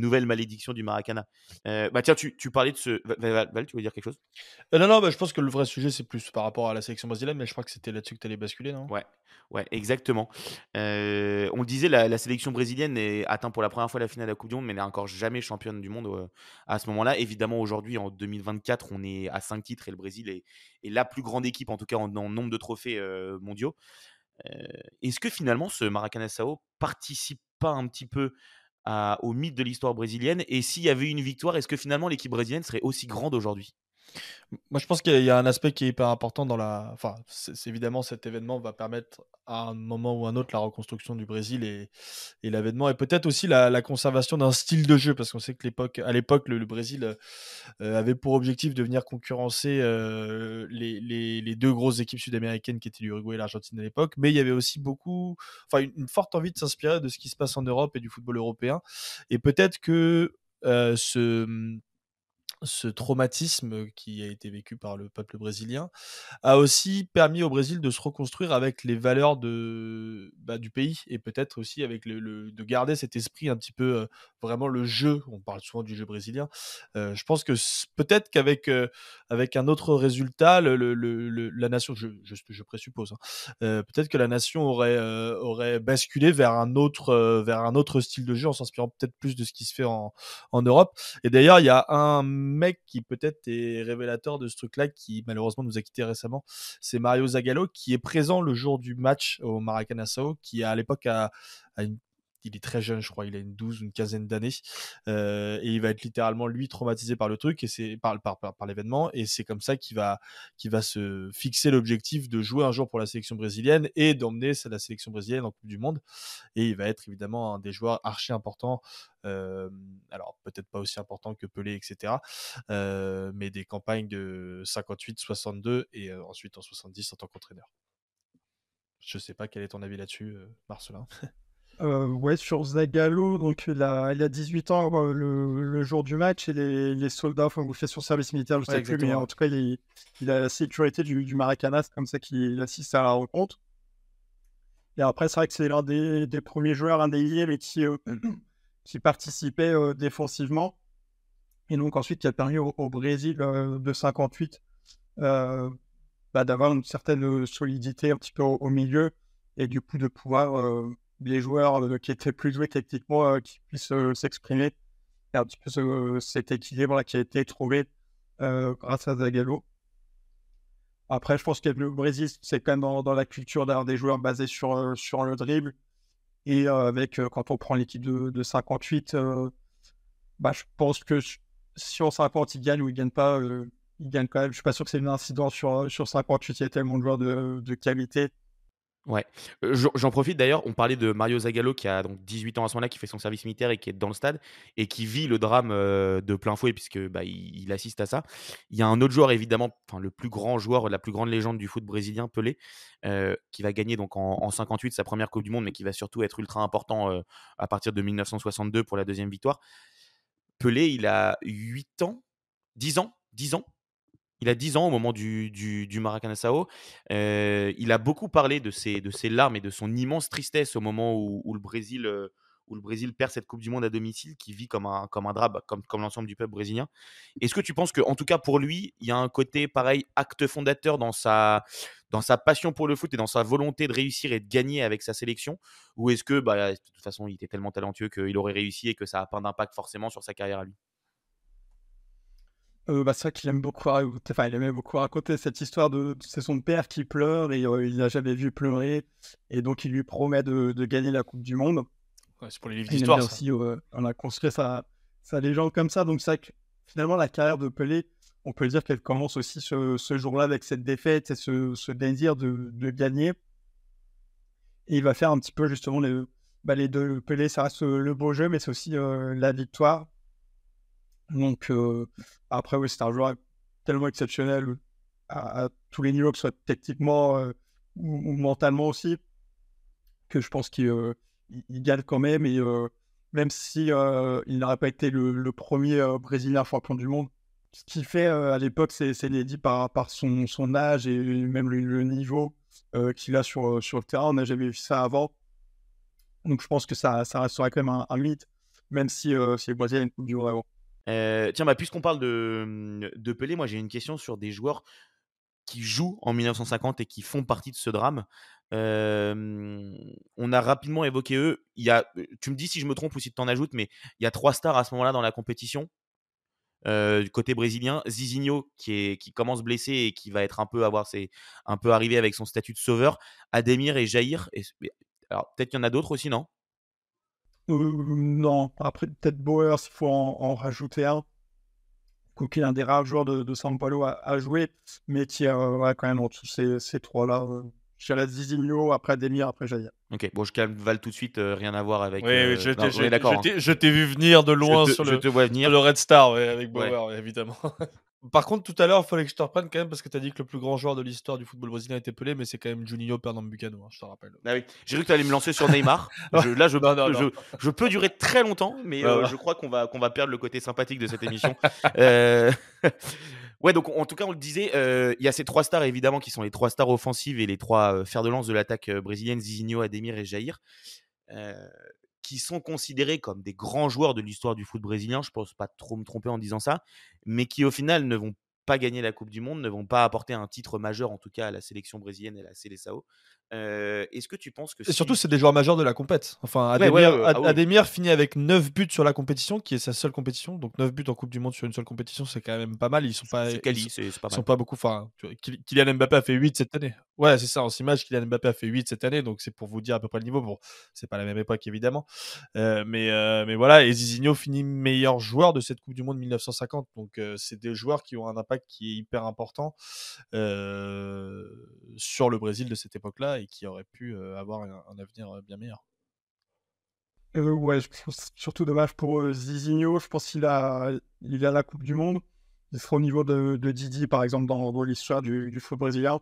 nouvelle malédiction du Maracana. bah tiens, tu, tu, parlais de ce. Val, tu veux dire quelque chose? Euh, Non, non, bah, je pense que le vrai sujet, c'est plus par rapport à la sélection brésilienne, mais je crois que c'était là-dessus que tu allais basculer, non? Ouais, ouais, exactement. on le disait, la, la, sélection brésilienne est atteint pour la première fois la finale de la Coupe du Monde, mais n'est encore jamais championne du monde à ce moment-là. Évidemment, aujourd'hui, en 2024, on est à 5 titres et le Brésil est, la plus grande équipe, en tout cas en, nombre de trophées mondiaux. Est-ce que finalement ce Maracana-Sao participe pas un petit peu au mythe de l'histoire brésilienne? Et s'il y avait une victoire, est-ce que finalement l'équipe brésilienne serait aussi grande aujourd'hui? Moi, je pense qu'il y a un aspect qui est hyper important dans la. Enfin, c'est évidemment cet événement va permettre à un moment ou un autre la reconstruction du Brésil et, et l'avènement et peut-être aussi la, conservation d'un style de jeu parce qu'on sait que l'époque, à l'époque, le, Brésil euh, avait pour objectif de venir concurrencer euh, les, deux grosses équipes sud-américaines qui étaient l'Uruguay et l'Argentine à l'époque, mais il y avait aussi beaucoup, enfin, une, forte envie de s'inspirer de ce qui se passe en Europe et du football européen et peut-être que euh, ce ce traumatisme qui a été vécu par le peuple brésilien a aussi permis au Brésil de se reconstruire avec les valeurs de, bah, du pays et peut-être aussi avec le, de garder cet esprit un petit peu vraiment le jeu. On parle souvent du jeu brésilien. je pense que peut-être qu'avec avec un autre résultat, la nation, je, je, présuppose, hein, peut-être que la nation aurait, aurait basculé vers un autre vers un autre style de jeu en s'inspirant peut-être plus de ce qui se fait en, en Europe. Et d'ailleurs, il y a un mec qui peut-être est révélateur de ce truc-là, qui malheureusement nous a quitté récemment, c'est Mario Zagallo, qui est présent le jour du match au Maracanazo, qui à l'époque a, a une il est très jeune, je crois, il a une douze ou une quinzaine d'années, euh, et il va être littéralement lui traumatisé par le truc et c'est par, par, par, l'événement, et c'est comme ça qu'il va, qu'il va se fixer l'objectif de jouer un jour pour la sélection brésilienne et d'emmener la sélection brésilienne en Coupe du Monde, et il va être évidemment un des joueurs archi importants. Euh, alors peut-être pas aussi important que Pelé, etc. Euh, mais des campagnes de 58, 62 et ensuite en 70 en tant qu'entraîneur. Je sais pas quel est ton avis là-dessus, Marcelin. Euh, ouais, sur Zagallo, donc il a, il a 18 ans euh, le, jour du match et les, soldats, enfin, vous faites son service militaire, je sais plus, mais en tout cas, il, il a la sécurité du, du Maracana, c'est comme ça qu'il assiste à la rencontre. Et après, c'est vrai que c'est l'un des, des, premiers joueurs, un des mais qui, euh, qui participait défensivement. Et donc, ensuite, qui a permis au, Brésil de 58 bah, d'avoir une certaine solidité un petit peu au, au, milieu et du coup de pouvoir des joueurs qui étaient plus doués techniquement qui puissent s'exprimer. Et un petit peu cet équilibre qui a été trouvé grâce à Zagallo. Après, je pense que le Brésil, c'est quand même dans, la culture d'avoir des joueurs basés sur, sur le dribble. Et avec, quand on prend l'équipe de, de, 58, bah, je pense que si on 50, ils gagnent ou ils gagnent pas, ils gagnent quand même. Je suis pas sûr que c'est une incidence sur, sur 58. Il y a tellement de joueurs de qualité Ouais. j'en profite d'ailleurs, on parlait de Mario Zagallo qui a donc 18 ans à ce moment-là, qui fait son service militaire et qui est dans le stade et qui vit le drame de plein fouet puisque bah, il, assiste à ça. Il y a un autre joueur évidemment, enfin le plus grand joueur, la plus grande légende du foot brésilien, Pelé, qui va gagner donc en, 58 sa première Coupe du Monde, mais qui va surtout être ultra important à partir de 1962 pour la deuxième victoire. Pelé, il a 8 ans, 10 ans, 10 ans il a 10 ans au moment du, du, du euh, il a beaucoup parlé de ses, de ses larmes et de son immense tristesse au moment où, le Brésil, euh, où le Brésil perd cette Coupe du Monde à domicile, qui vit comme un, comme un drap, comme, comme l'ensemble du peuple brésilien. Est-ce que tu penses qu'en tout cas pour lui, il y a un côté pareil, acte fondateur dans sa, dans sa passion pour le foot et dans sa volonté de réussir et de gagner avec sa sélection? Ou est-ce que bah, de toute façon, il était tellement talentueux qu'il aurait réussi et que ça n'a pas d'impact forcément sur sa carrière à lui? Euh, bah, c'est vrai qu'il aime beaucoup, enfin, il aimait beaucoup raconter cette histoire de c'est son père qui pleure et euh, il n'a jamais vu pleurer et donc il lui promet de, de gagner la Coupe du Monde. c'est pour les livres d'histoire. aussi, euh, on a construit sa, sa légende comme ça, donc c'est vrai que finalement la carrière de Pelé, on peut dire qu'elle commence aussi ce, ce jour-là avec cette défaite et ce, ce désir de, de, gagner. Et il va faire un petit peu justement les, bah, les deux Pelé, ça reste le beau jeu, mais c'est aussi la victoire donc, euh, après, oui, c'est un joueur tellement exceptionnel à, tous les niveaux, que ce soit techniquement euh, ou, mentalement aussi, que je pense qu'il euh, gagne quand même. Et même si il n'aurait pas été le, premier Brésilien champion du monde, ce qu'il fait à l'époque, c'est dit par, par son, son, âge et même le, niveau qu'il a sur, sur le terrain. On n'a jamais vu ça avant. Donc, je pense que ça, ça resterait quand même un, mythe, même si, si les Brésiliens une Coupe du Monde euh, tiens, bah, puisqu'on parle de, Pelé, moi j'ai une question sur des joueurs qui jouent en 1950 et qui font partie de ce drame. on a rapidement évoqué eux. Tu me dis si je me trompe ou si tu en ajoutes, mais il y a trois stars à ce moment-là dans la compétition. du côté brésilien, Zizinho qui, commence blessé et qui va être un peu avoir un peu arrivé avec son statut de sauveur, Ademir et Jair. Alors peut-être qu'il y en a d'autres aussi, non? euh, non, après peut-être Bowers, il faut en, rajouter un. Coquet, un des rares joueurs de, de São Paulo à, jouer, mais qui est quand même entre ces, ces trois-là. Je dirais Zizinho, après Demir, après Jair. Ok, bon, je calme Val tout de suite, rien à voir avec. Oui, je t'ai vu venir de loin sur, le, venir. le Red Star, avec Bauer, évidemment. Par contre, tout à l'heure, il fallait que je te reprenne quand même parce que tu as dit que le plus grand joueur de l'histoire du football brésilien était Pelé, mais c'est quand même Juninho Pernambucano, hein, je te rappelle. Ah oui, j'ai cru que tu allais me lancer sur Neymar. là, je, je, peux durer très longtemps, mais euh, je crois qu'on va, qu'on va perdre le côté sympathique de cette émission. euh... ouais, donc en tout cas, on le disait, euh, il y a ces trois stars évidemment qui sont les trois stars offensives et les trois fers de lance de l'attaque brésilienne Zizinho, Ademir et Jair qui sont considérés comme des grands joueurs de l'histoire du foot brésilien, je pense pas trop me tromper en disant ça, mais qui au final ne vont pas gagner la Coupe du Monde, ne vont pas apporter un titre majeur en tout cas à la sélection brésilienne et à la Seleção. Euh, est-ce que tu penses que. Et surtout, c'est des joueurs majeurs de la compète. Enfin, Ademir, ah finit avec 9 buts sur la compétition, qui est sa seule compétition. Donc 9 buts en Coupe du Monde sur une seule compétition, c'est quand même pas mal. Ils sont pas. ils, sont pas beaucoup. Enfin, Kylian Mbappé a fait 8 cette année. Ouais, c'est ça. En 6 matchs, Kylian Mbappé a fait 8 cette année. Donc c'est pour vous dire à peu près le niveau. Bon, c'est pas la même époque, évidemment. Euh, mais, euh, mais voilà. Et Zizinho finit meilleur joueur de cette Coupe du Monde 1950. Donc c'est des joueurs qui ont un impact qui est hyper important sur le Brésil de cette époque-là qui aurait pu avoir un, avenir bien meilleur. ouais, surtout dommage pour Zizinho. Je pense qu'il a, il a la Coupe du Monde. Il sera au niveau de, Didi, par exemple, dans, l'histoire du, du, foot brésilien.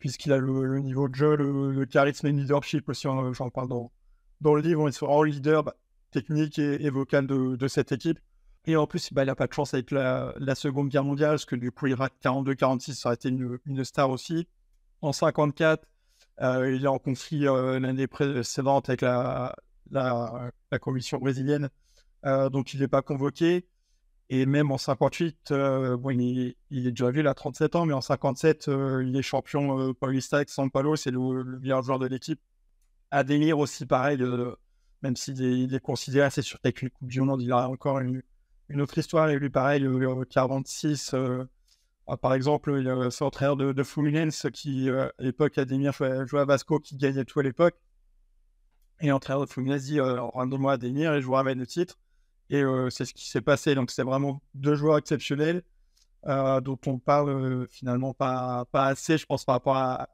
Puisqu'il a le, niveau de jeu, le, charisme et le leadership aussi, hein, j'en parle dans, dans le livre. Il sera le leader bah, technique et, vocal de, cette équipe. Et en plus, bah, il n'a pas de chance avec la, Seconde Guerre mondiale, parce que du coup, il rate 42-46, ça aurait été une, star aussi. En 54, euh, il est en conflit euh, l'année précédente avec la, commission brésilienne, euh, donc il n'est pas convoqué. Et même en 58, bon, il, est déjà vu, il a 37 ans, mais en 57, il est champion Paulista avec San Paulo, c'est le, meilleur joueur de l'équipe. Ademir aussi, pareil, même s'il est, considéré assez sur avec une Coupe du Monde, il a encore une, autre histoire. Et lui, pareil, le 46, ah, par exemple, il y de, de Fluminense qui, euh, à l'époque, Ademir jouait, à Vasco, qui gagnait tout à l'époque. Et l'entraîneur de Fluminense dit euh, Rends-moi Ademir et je vous ramène le titre. Et euh, c'est ce qui s'est passé. Donc, c'est vraiment deux joueurs exceptionnels dont on parle finalement pas, pas assez, je pense, par rapport à,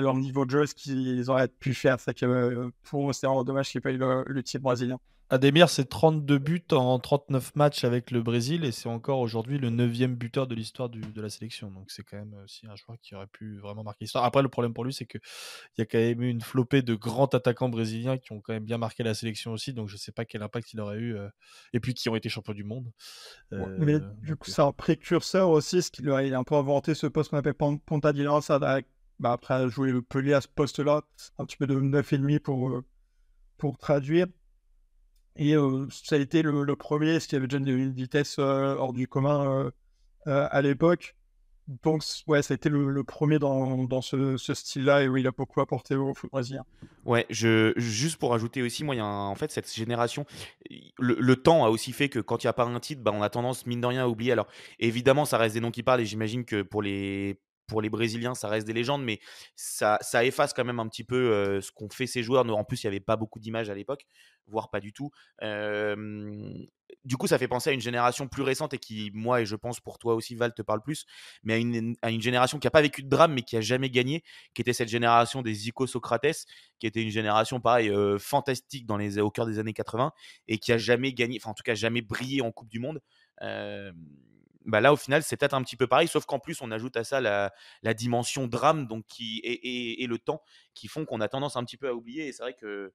leur niveau de jeu, ce qu'ils auraient pu faire. C'est que pour c'est vraiment dommage qu'ils n'aient pas eu le titre brésilien. Ademir, c'est 32 buts en 39 matchs avec le Brésil et c'est encore aujourd'hui le 9 buteur de l'histoire de la sélection. Donc c'est quand même aussi un joueur qui aurait pu vraiment marquer l'histoire. Après, le problème pour lui, c'est qu'il y a quand même eu une flopée de grands attaquants brésiliens qui ont quand même bien marqué la sélection aussi. Donc je ne sais pas quel impact il aurait eu. Euh, et puis qui ont été champions du monde. Euh, mais du coup, c'est un précurseur aussi, ce qu'il a un peu inventé ce poste qu'on appelle Ponta di Lança. Bah, après, jouer le Pelé à ce poste-là, un petit peu de 9,5 pour, euh, pour traduire. Et ça a été le, premier, ce qui avait déjà une vitesse hors du commun à l'époque. Donc, ouais, ça a été le, premier dans, dans ce, style-là et où il a beaucoup apporté au foot brésilien. Ouais, je, juste pour ajouter aussi, moi, y a en fait cette génération. Le, temps a aussi fait que quand il n'y a pas un titre, bah, on a tendance, mine de rien, à oublier. Alors, évidemment, ça reste des noms qui parlent et j'imagine que pour les, pour les Brésiliens, ça reste des légendes, mais ça, efface quand même un petit peu ce qu'ont fait ces joueurs. En plus, il n'y avait pas beaucoup d'images à l'époque, voire pas du tout. du coup, ça fait penser à une génération plus récente et qui, moi, et je pense pour toi aussi, Val, te parle plus, mais à une, à une génération qui n'a pas vécu de drame, mais qui a jamais gagné, qui était cette génération des Zico Socrates, qui était une génération, pareil, fantastique dans les, au cœur des années 80 et qui a jamais gagné, enfin, en tout cas, jamais brillé en Coupe du Monde bah là au final c'est peut-être un petit peu pareil, sauf qu'en plus on ajoute à ça la, dimension drame donc qui et, le temps qui font qu'on a tendance un petit peu à oublier. Et c'est vrai que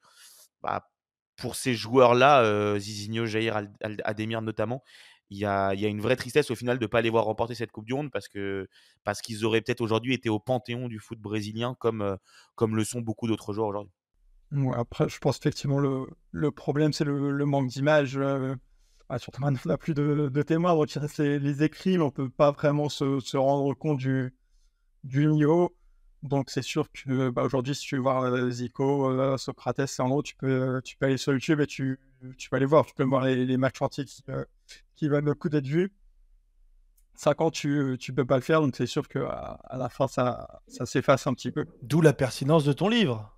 bah, pour ces joueurs-là, euh, Zizinho, Jair, Ademir notamment, il y a, y a, une vraie tristesse au final de ne pas les voir remporter cette Coupe du Monde parce que parce qu'ils auraient peut-être aujourd'hui été au panthéon du foot brésilien comme, euh, comme le sont beaucoup d'autres joueurs aujourd'hui. après, je pense effectivement le, le problème c'est le, manque d'image. Euh, ah, surtout maintenant, on n'a plus de, témoins, donc il les, écrits, mais on ne peut pas vraiment se, rendre compte du, du niveau. Donc c'est sûr que bah, aujourd'hui, si tu veux voir euh, Zico, euh, Socrates et Andro, tu peux, tu peux aller sur YouTube et tu, tu peux aller voir. Tu peux voir les, matchs entiers qui, euh, qui valent le coup d'être vus. 5 ans, tu ne peux pas le faire, donc c'est sûr qu'à à la fin, ça, ça s'efface un petit peu. D'où la pertinence de ton livre.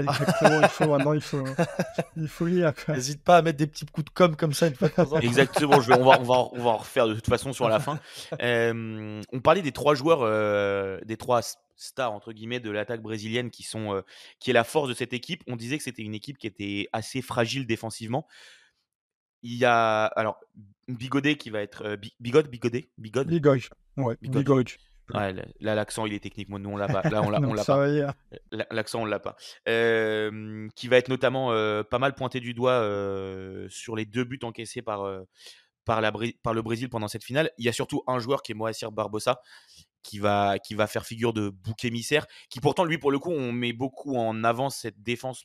Exactement, il faut maintenant, il faut, il faut lire. N'hésite pas à mettre des petits coups de com comme ça une fois de. Exactement, je vais- on, va, on, va, on va en refaire de toute façon sur la fin. Euh, on parlait des trois joueurs, euh, des trois stars entre guillemets de l'attaque brésilienne qui sont, euh, qui est la force de cette équipe. On disait que c'était une équipe qui était assez fragile défensivement. Il y a alors Bigodet qui va être euh, Bi- Bigode, Bigodet, Bigode? Bigoy. Ouais. Ouais, là, l'accent il est technique, moi nous on l'a pas. Là on l'a, on l'a pas. L'accent, on l'a pas. Euh, qui va être notamment euh, pas mal pointé du doigt euh, sur les deux buts encaissés par, par, la, Bri- par le Brésil pendant cette finale. Il y a surtout un joueur qui est Moacir Barbosa qui va, qui va faire figure de bouc émissaire, qui pourtant, lui, pour le coup, on met beaucoup en avant cette défense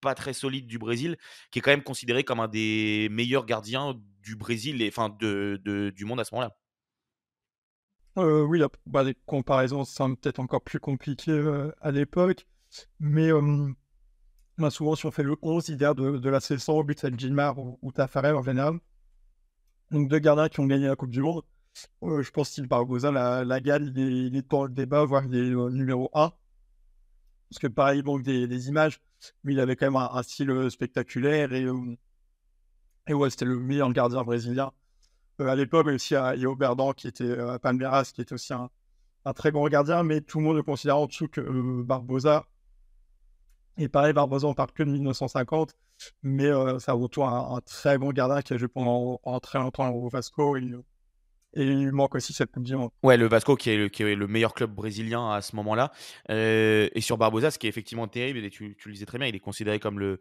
pas très solide du Brésil, qui est quand même considéré comme un des meilleurs gardiens du Brésil et enfin de, de- du monde à ce moment-là. Euh, oui, bah, les comparaisons sont peut-être encore plus compliquées euh, à l'époque, mais bah, souvent, si on fait le 11 idéal de, de la saison, au but, c'est Gilmar ou, ou Tafarel en général. Donc, deux gardiens qui ont gagné la Coupe du Monde. Euh, je pense qu'il Barbosa, la, la gagne, il est, dans le débat, voire il est numéro 1. Parce que pareil, il manque des, images, mais il avait quand même un, style spectaculaire et, et ouais, c'était le meilleur gardien brésilien à l'époque, même s'il y a, il y a Oberdan qui était euh, à Palmeiras, qui était aussi un, très bon gardien, mais tout le monde le considère en dessous que euh, Barbosa. Et pareil, Barbosa, on parle que de 1950, mais euh, ça retourne un, un très bon gardien qui a joué pendant, très longtemps au Vasco. Et il manque aussi cette Coupe du. Ouais, le Vasco qui est le, meilleur club brésilien à ce moment-là. Euh, et sur Barbosa, ce qui est effectivement terrible, et tu, le disais très bien, il est considéré comme le,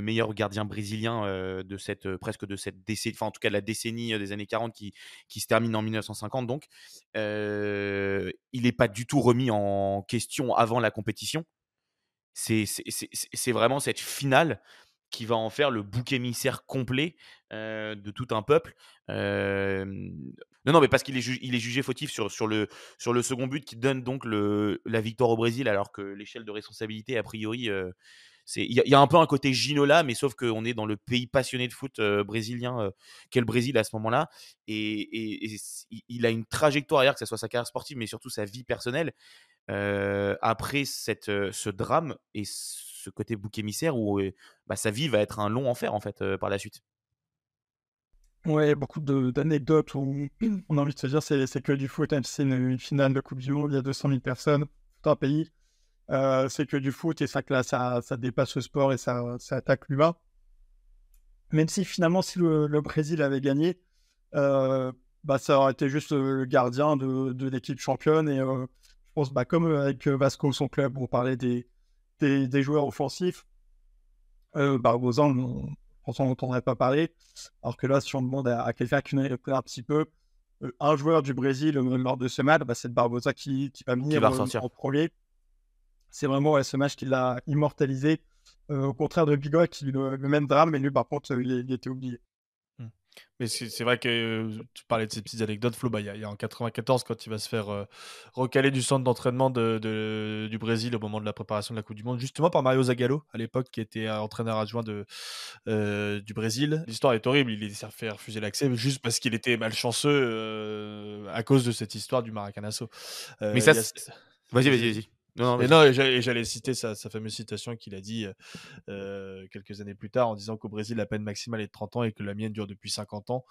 meilleur gardien brésilien euh, de cette, euh, presque de cette décennie, enfin en tout cas de la décennie des années 40 qui, se termine en 1950. Donc, il n'est pas du tout remis en question avant la compétition. C'est vraiment cette finale qui va en faire le bouc émissaire complet de tout un peuple. Non, non, mais parce qu'il est, jugé fautif sur, le, second but qui donne donc la victoire au Brésil, alors que l'échelle de responsabilité, a priori, euh, il y, a- un peu un côté Ginola, mais sauf qu'on est dans le pays passionné de foot euh, brésilien euh, qu'est le Brésil à ce moment-là. Et, il- a une trajectoire que ce soit sa carrière sportive, mais surtout sa vie personnelle. euh, après ce drame et ce côté bouc émissaire où bah, sa vie va être un long enfer en fait par la suite. Ouais, beaucoup d'anecdotes où on a envie de se dire c'est que du foot, c'est une, finale de Coupe du Monde, il y a 200 000 personnes, tout un pays. Euh, c'est que du foot et ça, ça, ça dépasse le sport et ça, attaque l'humain. Même si finalement, si le, Brésil avait gagné, euh, bah, ça aurait été juste le gardien de, l'équipe championne. Et euh, je pense, bah, comme avec Vasco, son club, on parlait des, joueurs offensifs, euh, on on entendrait pas parler. Alors que là, si on demande à, à quelqu'un qui connaît un petit peu, euh, un joueur du Brésil euh, lors de ce match, bah, c'est Barbosa qui, qui va venir va euh, en premier. C'est vraiment ouais, ce match qui l'a immortalisé. Euh, au contraire de Bigot, qui vit le, le même drame, mais lui, par contre, il, il était oublié. Mais c'est vrai que tu parlais de ces petites anecdotes, Flo. bah, Il y, a- il y a en 94, quand il va se faire euh, recaler du centre d'entraînement de, de- du Brésil au moment de la préparation de la Coupe du Monde, justement par Mario Zagallo, à l'époque, qui était entraîneur adjoint de, euh, du Brésil. L'histoire est horrible. Il s'est fait refuser l'accès juste parce qu'il était malchanceux euh, à cause de cette histoire du Maracanazo. Mais ça, a- Vas-y, vas-y, vas-y. Non, et non, j'allais citer sa, sa fameuse citation qu'il a dit euh, quelques années plus tard en disant qu'au Brésil, la peine maximale est de 30 ans et que la mienne dure depuis 50 ans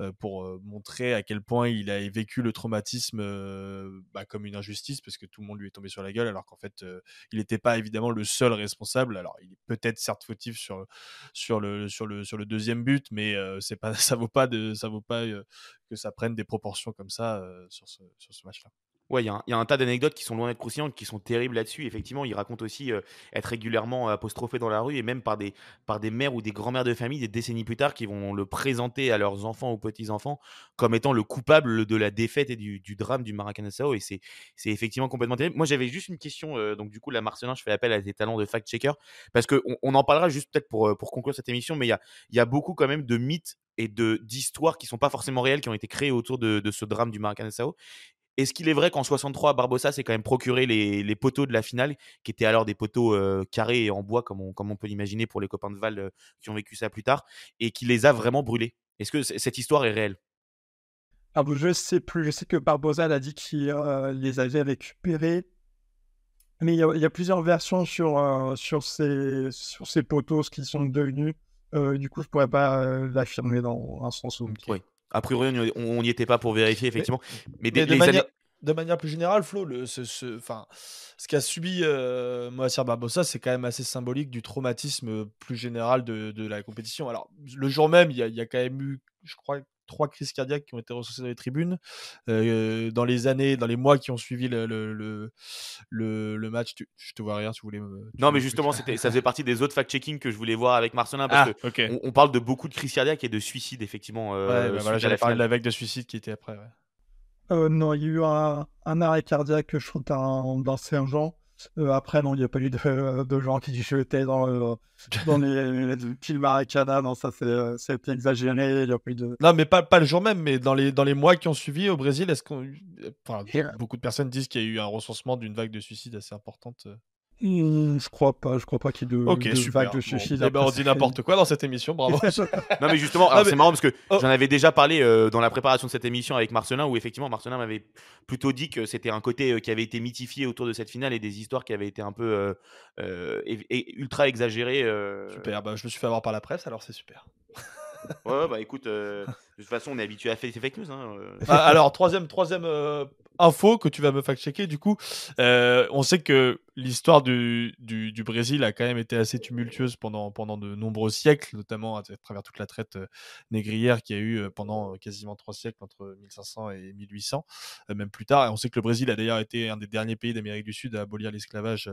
euh, pour euh, montrer à quel point il a vécu le traumatisme euh, bah, comme une injustice parce que tout le monde lui est tombé sur la gueule alors qu'en fait, euh, il n'était pas évidemment le seul responsable. Alors, il est peut-être certes fautif sur, sur, le, sur, le, sur le deuxième but, mais euh, c'est pas, ça vaut pas, de, ça vaut pas que ça prenne des proportions comme ça euh, sur ce, sur ce match-là. Ouais, il y, a un- tas d'anecdotes qui sont loin d'être croustillantes, qui sont terribles là-dessus. Effectivement, il raconte aussi euh, être régulièrement apostrophé dans la rue et même par des, par des mères ou des grands-mères de famille des décennies plus tard qui vont le présenter à leurs enfants ou petits-enfants comme étant le coupable de la défaite et du, drame du Maracanazo. Et c'est effectivement complètement terrible. Moi, j'avais juste une question. euh, donc, du coup, la Marcelin, je fais appel à tes talents de fact-checker parce qu'on on en parlera juste peut-être pour, euh, pour conclure cette émission, mais il y a, y a beaucoup quand même de mythes et d'histoires qui sont pas forcément réelles qui ont été créées autour de, de ce drame du Maracanazo. Est-ce qu'il est vrai qu'en 63, Barbosa s'est quand même procuré les, les poteaux de la finale, qui étaient alors des poteaux euh, carrés et en bois, comme on, comme on peut l'imaginer pour les copains de Val euh, qui ont vécu ça plus tard, et qu'il les a vraiment brûlés? Est-ce que cette histoire est réelle? Alors, je sais plus, je sais que Barbosa a dit qu'il euh, les avait récupérés. Mais il y, a, il y a plusieurs versions sur, euh, sur, ces, sur ces poteaux, ce qu'ils sont devenus. Euh, du coup, je pourrais pas l'affirmer dans un sens ou Oui. A priori, on n'y était pas pour vérifier, effectivement. Mais, de, les manière, années- de manière plus générale, Flo, le, ce, ce- enfin, ce qu'a subi euh, Moacir Barbosa, c'est quand même assez symbolique du traumatisme plus général de, de la compétition. Alors, le jour même, il y y a quand même eu, je crois, trois crises cardiaques qui ont été recensées dans les tribunes. Euh, dans les années, dans les mois qui ont suivi le, le, le, le- le match, tu- je te vois rien, tu voulais me. tu Non, mais me- justement, c'était, ça faisait partie des autres fact-checking que je voulais voir avec Marcelin parce Ah, que on, on parle de beaucoup de crises cardiaques et de suicides, effectivement. euh, Ouais, bah voilà, de la vague de suicide qui était après. ouais. Euh, non, il y a eu un, un arrêt cardiaque, je crois, d'un sergent. Euh, après, non, il n'y a pas eu de, de gens qui jetaient dans, le- dans les, les piles Maracana. Non, ça, c'est- c'était exagéré. Il n'y a pas eu de. Non, mais pas, pas le jour même, mais dans les, dans les mois qui ont suivi au Brésil, est-ce qu'on. Enfin, beaucoup de personnes disent qu'il y a eu un recensement d'une vague de suicides assez importante. Hmm, je crois pas. Je crois pas qu'il y ait de, Ok, de super. vague de Bon, suicide. eh ben, on dit n'importe quoi dans cette émission, bravo. Non, mais justement, Ah, mais- c'est marrant parce que Oh. j'en avais déjà parlé euh, dans la préparation de cette émission avec Marcelin, où effectivement, Marcelin m'avait plutôt dit que c'était un côté euh, qui avait été mythifié autour de cette finale et des histoires qui avaient été un peu euh, euh, et- et ultra exagérées. euh, super, bah, je me suis fait avoir par la presse, alors c'est super. Ouais, bah écoute, euh, de toute façon, on est habitué à faire ces fake news. Hein, euh. Ah, alors, troisième, troisième euh, info que tu vas me fact-checker, du coup, on sait que l'histoire du, du, Brésil a quand même été assez tumultueuse pendant, pendant de nombreux siècles, notamment à, travers toute la traite négrière qu'il y a eu pendant quasiment trois siècles, entre 1500 et 1800, euh, même plus tard. Et on sait que le Brésil a d'ailleurs été un des derniers pays d'Amérique du Sud à abolir l'esclavage.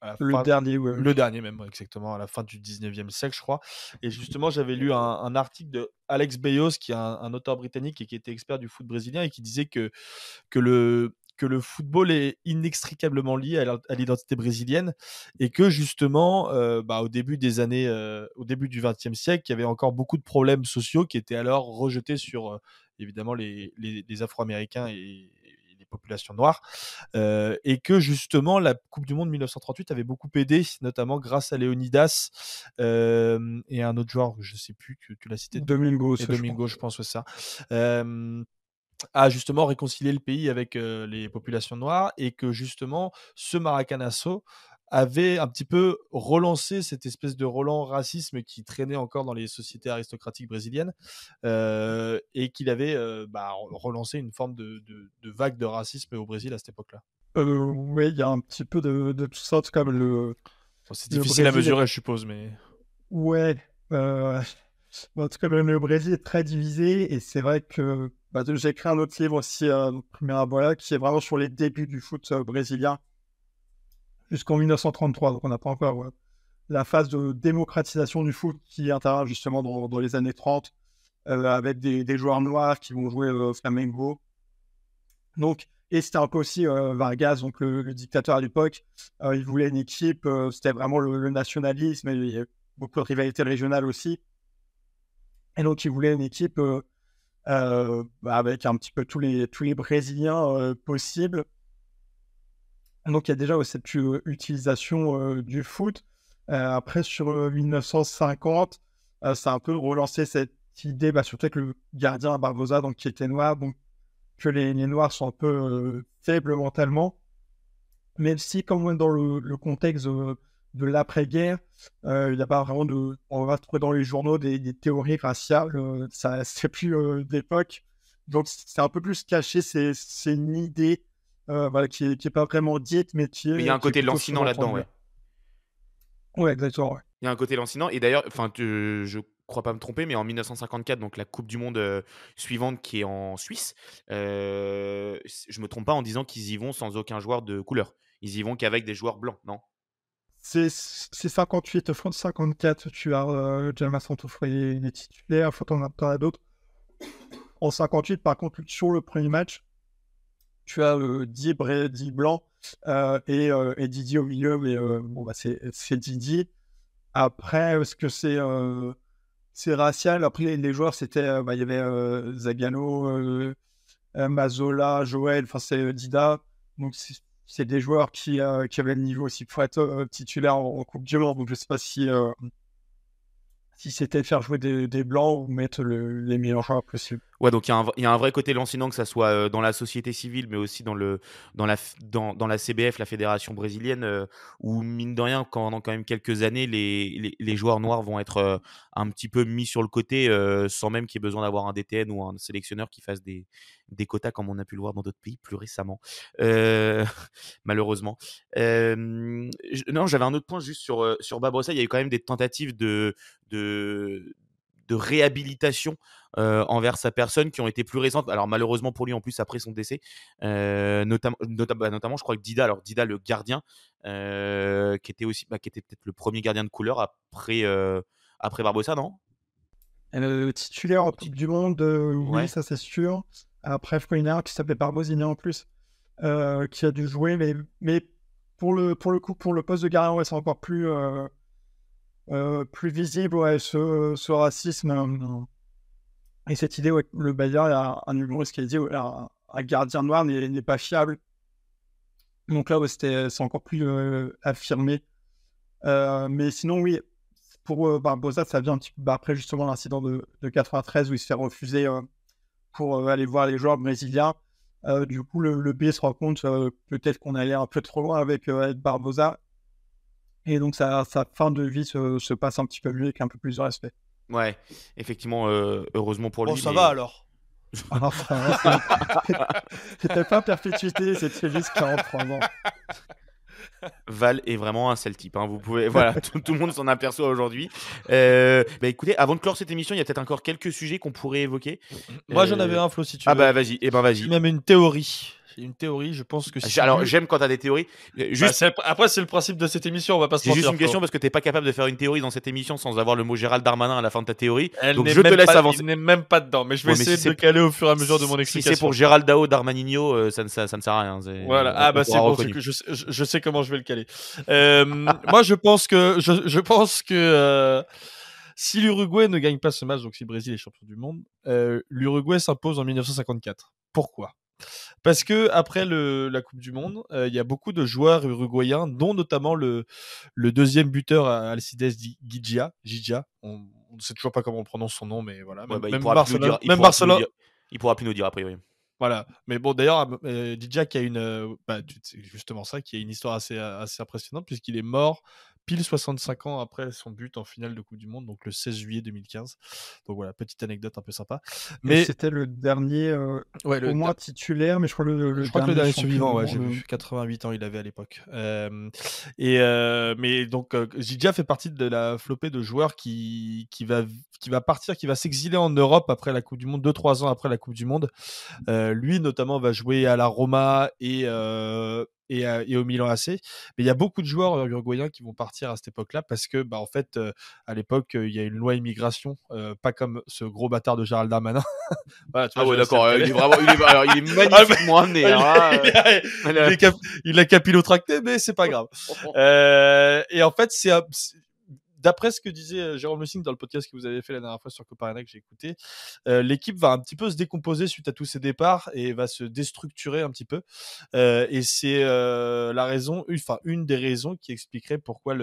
À Le fin- dernier, ouais. le dernier même, exactement, à la fin du 19e siècle, je crois. Et justement, j'avais lu un, un article de Alex Bayos, qui est un, un auteur britannique et qui était expert du foot brésilien, et qui disait que, que, le, que le football est inextricablement lié à l'identité brésilienne, et que justement, euh, bah, au début des années, euh, au début du 20e siècle, il y avait encore beaucoup de problèmes sociaux qui étaient alors rejetés sur, euh, évidemment, les, les, les Afro-Américains et, populations noires. Euh, et que justement la Coupe du Monde 1938 avait beaucoup aidé, notamment grâce à Leonidas euh, et un autre joueur, je sais plus, que tu l'as cité, Domingos. et je Domingo, je pense, ça, euh, a justement réconcilié le pays avec euh, les populations noires et que justement ce Maracanazo avait un petit peu relancé cette espèce de Roland racisme qui traînait encore dans les sociétés aristocratiques brésiliennes euh, et qu'il avait euh, bah, relancé une forme de, de- de vague de racisme au Brésil à cette époque-là. Euh, oui, il y a un petit peu de, de tout ça, comme le. Bon, c'est Le difficile à Brésil mesurer, je suppose, mais Ouais. En tout cas, le Brésil est très divisé et c'est vrai que bah, j'ai écrit un autre livre aussi, premier abord là, qui est vraiment sur les débuts du foot brésilien jusqu'en 1933. Donc, on n'a pas encore la phase de démocratisation du foot qui intervient justement dans, les années 30 euh, avec des, joueurs noirs qui vont jouer au Flamengo. Donc, et c'était un peu aussi euh, Vargas, donc le, dictateur à l'époque. Euh, il voulait une équipe, euh, c'était vraiment le, nationalisme, et il y a beaucoup de rivalités régionales aussi. Et donc, il voulait une équipe euh, euh, bah, avec un petit peu tous les, tous les Brésiliens euh, possibles. Donc, il y a déjà cette euh, utilisation euh, du foot. Euh, après, sur euh, 1950, euh, ça a un peu relancé cette idée, bah, surtout avec le gardien Barbosa, donc, qui était noir, donc que les, Noirs sont un peu faibles mentalement. Même si, comme dans le, contexte de l'après-guerre, il n'y a pas vraiment de. On va trouver dans les journaux des, théories raciales, euh, ça c'est plus d'époque. Donc c'est un peu plus caché, c'est une idée euh, voilà, qui n'est pas vraiment dite, mais qui est. Il y a un côté lancinant là-dedans, ouais. Ouais, exactement. ouais. Il y a un côté lancinant. Et d'ailleurs, enfin, je crois pas me tromper, mais en 1954, donc la Coupe du Monde euh, suivante qui est en Suisse, euh, je me trompe pas en disant qu'ils y vont sans aucun joueur de couleur. Ils y vont qu'avec des joueurs blancs, non? C'est c'est 58, France 54, tu as euh, Jamal Santoufre, il est titulaire, faut t'en as d'autres. En 58, par contre, sur le premier match, tu as euh, 10, Bré- 10 blancs euh, et, euh, et Didi au milieu, mais bon, bah, c'est c'est Didi. Après, est-ce que c'est racial? Après, les, joueurs, c'était, bah, il y avait Zagano, Mazola, Joël, enfin, c'est Dida. Donc, c'est des joueurs qui, avaient le niveau aussi pour être titulaire en, en Coupe du Monde. Donc, je sais pas si, si c'était faire jouer des, blancs ou mettre le- les meilleurs joueurs possibles. Ouais, donc il y, a un vrai côté lancinant, que ça soit euh, dans la société civile, mais aussi dans, le, dans, la, dans, dans la CBF, la fédération brésilienne, euh, où mine de rien, pendant quand même quelques années, les, les, les joueurs noirs vont être euh, un petit peu mis sur le côté, sans même qu'il y ait besoin d'avoir un DTN ou un sélectionneur qui fasse des, des quotas, comme on a pu le voir dans d'autres pays plus récemment, malheureusement. non, j'avais un autre point juste sur, sur Babrossa. Il y a eu quand même des tentatives de, de, de réhabilitation euh, envers sa personne qui ont été plus récentes. Alors malheureusement pour lui en plus après son décès, euh, notamment, notamment je crois que Dida, alors Dida le gardien, euh, qui était aussi, bah, qui était peut-être le premier gardien de couleur après après Barbosa, non? Le titulaire en Coupe du Monde, oui ça c'est sûr. Après une qui s'appelait Barbosina en plus, qui a dû jouer, mais, mais pour le pour le coup pour le poste de gardien ouais, c'est encore plus euh, plus visible, ce, racisme. Euh, et cette idée, ouais, le Bayard, a un humoriste qui a dit un, gardien noir n'est pas fiable. Donc là, c'est encore plus euh, affirmé. mais sinon, oui, pour Barbosa, ça vient un petit peu bah, après justement l'incident de, de, 93 où il se fait refuser pour aller voir les joueurs brésiliens. du coup, le, le B se rend compte peut-être qu'on allait un peu trop loin avec Barbosa et donc, sa, fin de vie se, passe un petit peu mieux avec un peu plus de respect. Ouais, effectivement, euh, heureusement pour lui. Bon, ça va alors. c'était pas perpétuité, c'était juste 43 ans. Val est vraiment un sale type. Hein. Vous pouvez, voilà, tout, le monde s'en aperçoit aujourd'hui. Euh, bah, écoutez, avant de clore cette émission, il y a peut-être encore quelques sujets qu'on pourrait évoquer. Moi, j'en avais euh, un, Flo, si tu ah veux. Ah bah vas-y, et eh ben vas-y. Même une théorie une théorie, je pense que si Alors, j'aime quand tu as des théories. Euh, juste... Bah, après, c'est le principe de cette émission, on va pas se mentir. juste une question parce que tu n'es pas capable de faire une théorie dans cette émission sans avoir le mot Gérald Darmanin à la fin de ta théorie. Donc, je te laisse avancer. Il n'est même pas dedans, mais je vais essayer de le caler au fur et à mesure de mon explication. Si c'est pour Gérald Dao, Darmaninho, euh, ça, ne, ça, ne sert à rien. Voilà, ah bah c'est bon, je, je, sais comment je vais le caler. Euh, moi, je pense que. Je, je pense que si l'Uruguay ne gagne pas ce match, donc si le Brésil est champion du monde, l'Uruguay s'impose en 1954. Pourquoi? Parce que après le, la Coupe du Monde, euh, il y a beaucoup de joueurs uruguayens, dont notamment le, le deuxième buteur Alcides Gigia. Gigia. On ne sait toujours pas comment on prononce son nom, mais voilà. Même, bah, Barcelone. même Barcelone. Il pourra plus nous dire a priori. Voilà. Mais bon, d'ailleurs, euh, qui a une, euh, bah, justement ça, qui a une histoire assez, assez impressionnante puisqu'il est mort pile 65 ans après son but en finale de Coupe du Monde, donc le 16 juillet 2015. Donc voilà, petite anecdote un peu sympa. Mais c'était le dernier, euh, ouais, le au moins titulaire, mais je crois le, le je crois que le dernier survivant, ouais, j'ai vu 88 ans il avait à l'époque. Euh, et euh, mais donc Gigia fait partie de la flopée de joueurs qui qui va qui va partir, qui va s'exiler en Europe après la Coupe du Monde, 2-3 ans après la Coupe du Monde. lui notamment va jouer à la Roma et et, au Milan AC. Mais il y a beaucoup de joueurs euh, uruguayens qui vont partir à cette époque-là parce que, bah, en fait, euh, à l'époque, il y a une loi immigration, euh, pas comme ce gros bâtard de Gérald Darmanin. ah ouais, d'accord. il est vraiment, il est, alors, il est ah, magnifiquement amené. il, a capillotracté, mais c'est pas grave. et en fait, c'est d'après ce que disait euh, Jérôme Le dans le podcast que vous avez fait la dernière fois sur Coparena que j'ai écouté, euh, l'équipe va un petit peu se décomposer suite à tous ces départs et va se déstructurer un petit peu. Euh, et c'est la raison, enfin une des raisons qui expliquerait pourquoi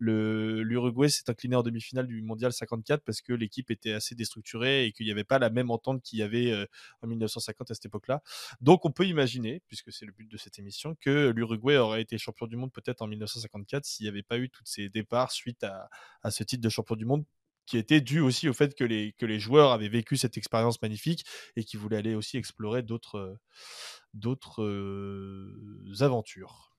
l'Uruguay s'est incliné en demi-finale du Mondial 54 parce que l'équipe était assez déstructurée et qu'il n'y avait pas la même entente qu'il y avait en 1950 à cette époque-là. Donc on peut imaginer, puisque c'est le but de cette émission, que l'Uruguay aurait été champion du monde peut-être en 1954 s'il n'y avait pas eu tous ces départs suite à à, ce titre de champion du monde qui était dû aussi au fait que les, que les joueurs avaient vécu cette expérience magnifique et qui voulaient aller aussi explorer d'autres d'autres aventures.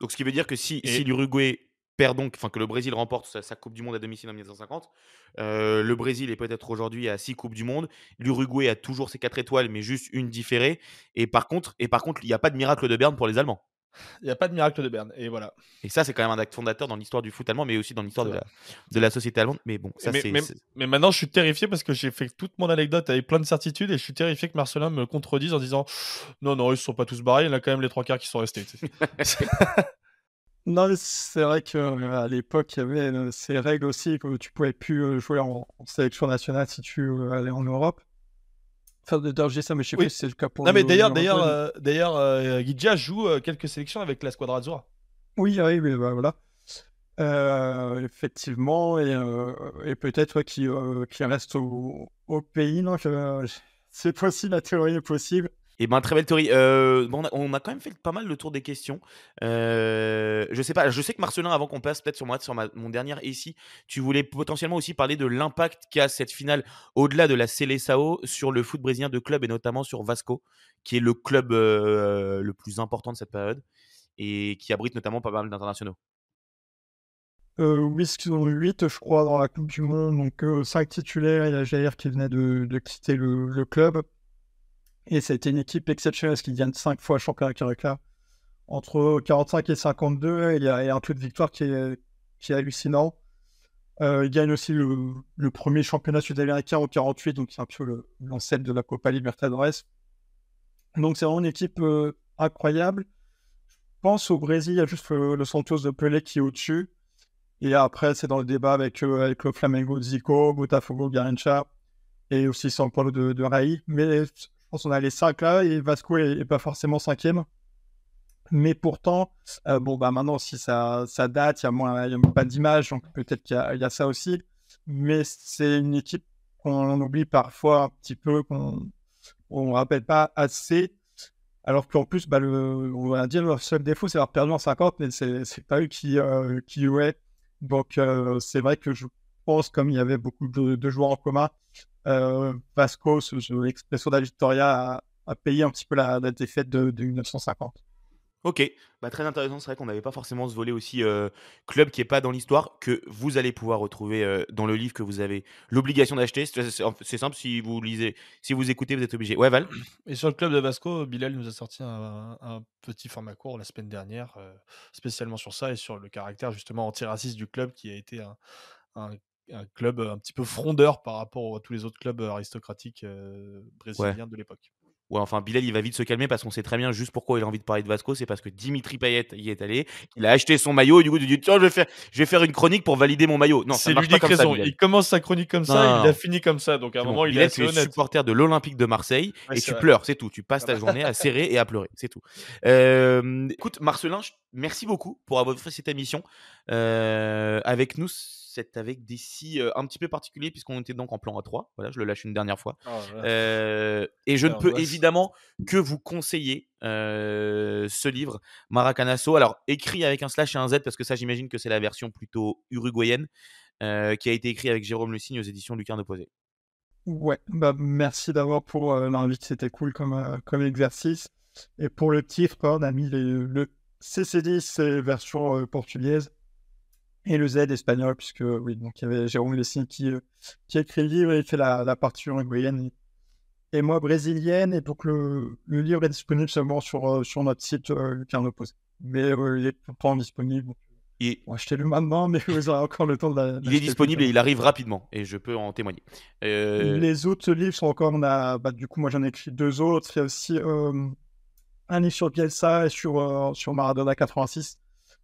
Donc ce qui veut dire que si, si l'Uruguay perd donc, enfin que le Brésil remporte sa, Coupe du Monde à domicile en 1950, le Brésil est peut-être aujourd'hui à 6 Coupes du Monde, l'Uruguay a toujours ses 4 étoiles mais juste une différée, et par contre, et par contre il n'y a pas de miracle de Berne pour les Allemands. Il n'y a pas de miracle de Berne. Et voilà. Et ça, c'est quand même un acte fondateur dans l'histoire du foot allemand, mais aussi dans l'histoire de la, de la société allemande. Mais bon, ça, c'est. Mais, maintenant, je suis terrifié parce que j'ai fait toute mon anecdote avec plein de certitudes et je suis terrifié que Marcelin me contredise en disant Non, non, ils ne sont pas tous barrés, il y en a quand même les trois quarts qui sont restés. non, c'est vrai qu'à euh, l'époque, il y avait euh, ces règles aussi que tu pouvais plus euh, jouer en, en sélection nationale si tu allais en Europe. Enfin, j'ai ça, mais je sais pas si c'est le cas pour. Non, mais d'ailleurs, d'ailleurs, euh, d'ailleurs, euh, Gidja joue euh, quelques sélections avec la Squadra Azzurra. Oui, oui, mais bah, voilà. effectivement, et, et peut-être qui, qui reste au, au, pays, non c'est possible, la théorie est possible. Et eh ben très belle théorie. Euh, bon, on, a, quand même fait pas mal le tour des questions. Euh, je sais pas, je sais que Marcelin, avant qu'on passe peut-être sur moi, sur mon dernier ici, tu voulais potentiellement aussi parler de l'impact qu'a cette finale au-delà de la Seleção sur le foot brésilien de club et notamment sur Vasco, qui est le club euh, le plus important de cette période et qui abrite notamment pas mal d'internationaux. oui, ils ont 8, je crois, dans la Coupe du Monde. Donc, 5 titulaires. Il y a Jair qui venait de, quitter le, club. Et c'était une équipe exceptionnelle parce qu'ils gagnent 5 fois championnat Carica. Entre 45 et 52, il y a, un taux de victoire qui est, qui hallucinant. Euh, ils gagnent aussi le, premier championnat sud-américain en 48, donc c'est un peu l'ancêtre de la Copa Libertadores. Donc c'est vraiment une équipe euh, incroyable. Je pense au Brésil, il y a juste le, Santos de Pelé qui est au-dessus. Et après, c'est dans le débat avec, euh, avec le Flamengo de Zico, Botafogo, Garincha et aussi São Paulo de, de Rai. Mais on a les cinq là et Vasco est, pas forcément cinquième. Mais pourtant, euh, bon, bah maintenant, si ça, ça date, il a, a pas d'image, donc peut-être qu'il y, a ça aussi. Mais c'est une équipe qu'on oublie parfois un petit peu, qu'on ne rappelle pas assez. Alors qu'en plus, bah, le, on va dire, leur seul défaut, c'est avoir perdu en 50, mais c'est pas eux qui, euh, qui jouaient. Donc, euh, c'est vrai que je pense, comme il y avait beaucoup de joueurs en commun, Vasco, l'expression de la Victoria, a, payé un petit peu la, défaite de, 1950. Ok, bah, très intéressant. C'est vrai qu'on n'avait pas forcément ce volet aussi euh, club qui n'est pas dans l'histoire que vous allez pouvoir retrouver euh, dans le livre que vous avez l'obligation d'acheter. C'est simple, si vous lisez, si vous écoutez, vous êtes obligé. Ouais, Val? Et sur le club de Vasco, Bilal nous a sorti un, petit format court la semaine dernière, spécialement sur ça et sur le caractère justement antiraciste du club qui a été un, un un club un petit peu frondeur par rapport à tous les autres clubs aristocratiques brésiliens de l'époque. Ouais, enfin, Bilal, il va vite se calmer parce qu'on sait très bien juste pourquoi il a envie de parler de Vasco. C'est parce que Dimitri Payet y est allé. Il a acheté son maillot et du coup, il dit Tiens, je vais faire, je vais faire une chronique pour valider mon maillot. Non, c'est l'unique raison. il commence sa chronique comme ça, il a fini comme ça. Donc à un moment, il est assez supporter de l'Olympique de Marseille et tu pleures, c'est tout. Tu passes ta journée à serrer et à pleurer, c'est tout. écoute, Marcelin, merci beaucoup pour avoir fait cette émission avec nous c'est avec des si un petit peu particuliers puisqu'on était donc en plan A3. Voilà, je le lâche une dernière fois. Oh et je ne peux évidemment que vous conseiller ce livre, Maracanazo. Alors, écrit avec un slash et un Z parce que ça, j'imagine que c'est la version plutôt uruguayenne qui a été écrit avec Jérôme Le Signe aux éditions Lucarne Opposé. Ouais, bah merci d'avoir pour l'invite, c'était cool comme, comme exercice. Et pour le titre, on a mis le CC10, c'est version portugaise et le Z espagnol, puisque oui, donc il y avait Jérôme Lessing qui, euh, qui a écrit le livre et fait la, la partie uruguayenne et, moi brésilienne. Et donc le, le, livre est disponible seulement sur, euh, sur notre site euh, Carnot Opposé. Mais euh, il est tout le temps disponible. Et... Bon, achetez-le maintenant, mais vous aurez encore le temps de la, Il est disponible et il arrive rapidement, et je peux en témoigner. Les autres livres sont encore. On a, bah, du coup, moi j'en ai écrit deux autres. Il y a aussi un livre sur Bielsa et sur, sur Maradona 86.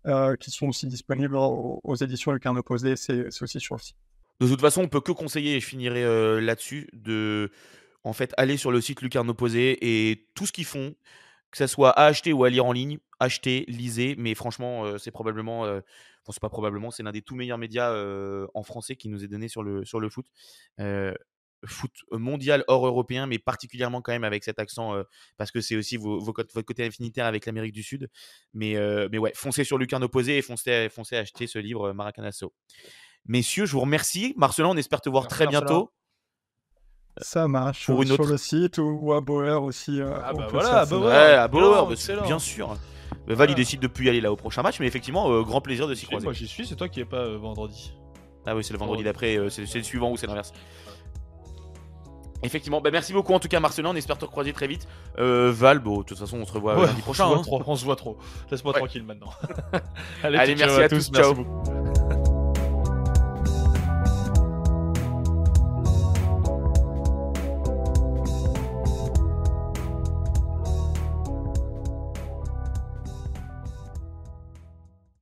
Euh, qui sont aussi disponibles aux, éditions Le Carnet Opposé, c'est aussi sur le site. De toute façon, on peut que conseiller, et je finirai euh, là-dessus, de en fait aller sur le site Lucarne Opposé et tout ce qu'ils font, que ce soit à acheter ou à lire en ligne, achetez, lisez, mais franchement, euh, c'est probablement, enfin, c'est pas probablement, c'est l'un des tout meilleurs médias en français qui nous est donné sur le, sur le foot foot mondial hors européen, mais particulièrement quand même avec cet accent, parce que c'est aussi vos, votre côté affinitaire avec l'Amérique du Sud. Mais, mais ouais, foncez sur Lucarne opposé et foncez, foncez acheter ce livre Maracanazo. Messieurs, je vous remercie. Marcelin, on espère te voir très bientôt. Ça marche. Pour une autre... Sur le site ou à Bauer aussi. ah bah voilà, à Bauer. Ouais, à Bauer, bah, bien sûr. Val, il décide de plus y aller là au prochain match, mais effectivement, grand plaisir de s'y croiser. Moi j'y suis, c'est toi qui es pas vendredi. Ah oui, c'est le vendredi d'après, c'est le suivant ou c'est l'inverse. Effectivement, bah merci beaucoup en tout cas Marcelin, on espère te recroiser très vite. Euh, Val, bon, de toute façon on se revoit lundi prochain. On se voit, hein. trop, on se voit trop. Laisse-moi tranquille maintenant. Allez, merci à, tous, ciao.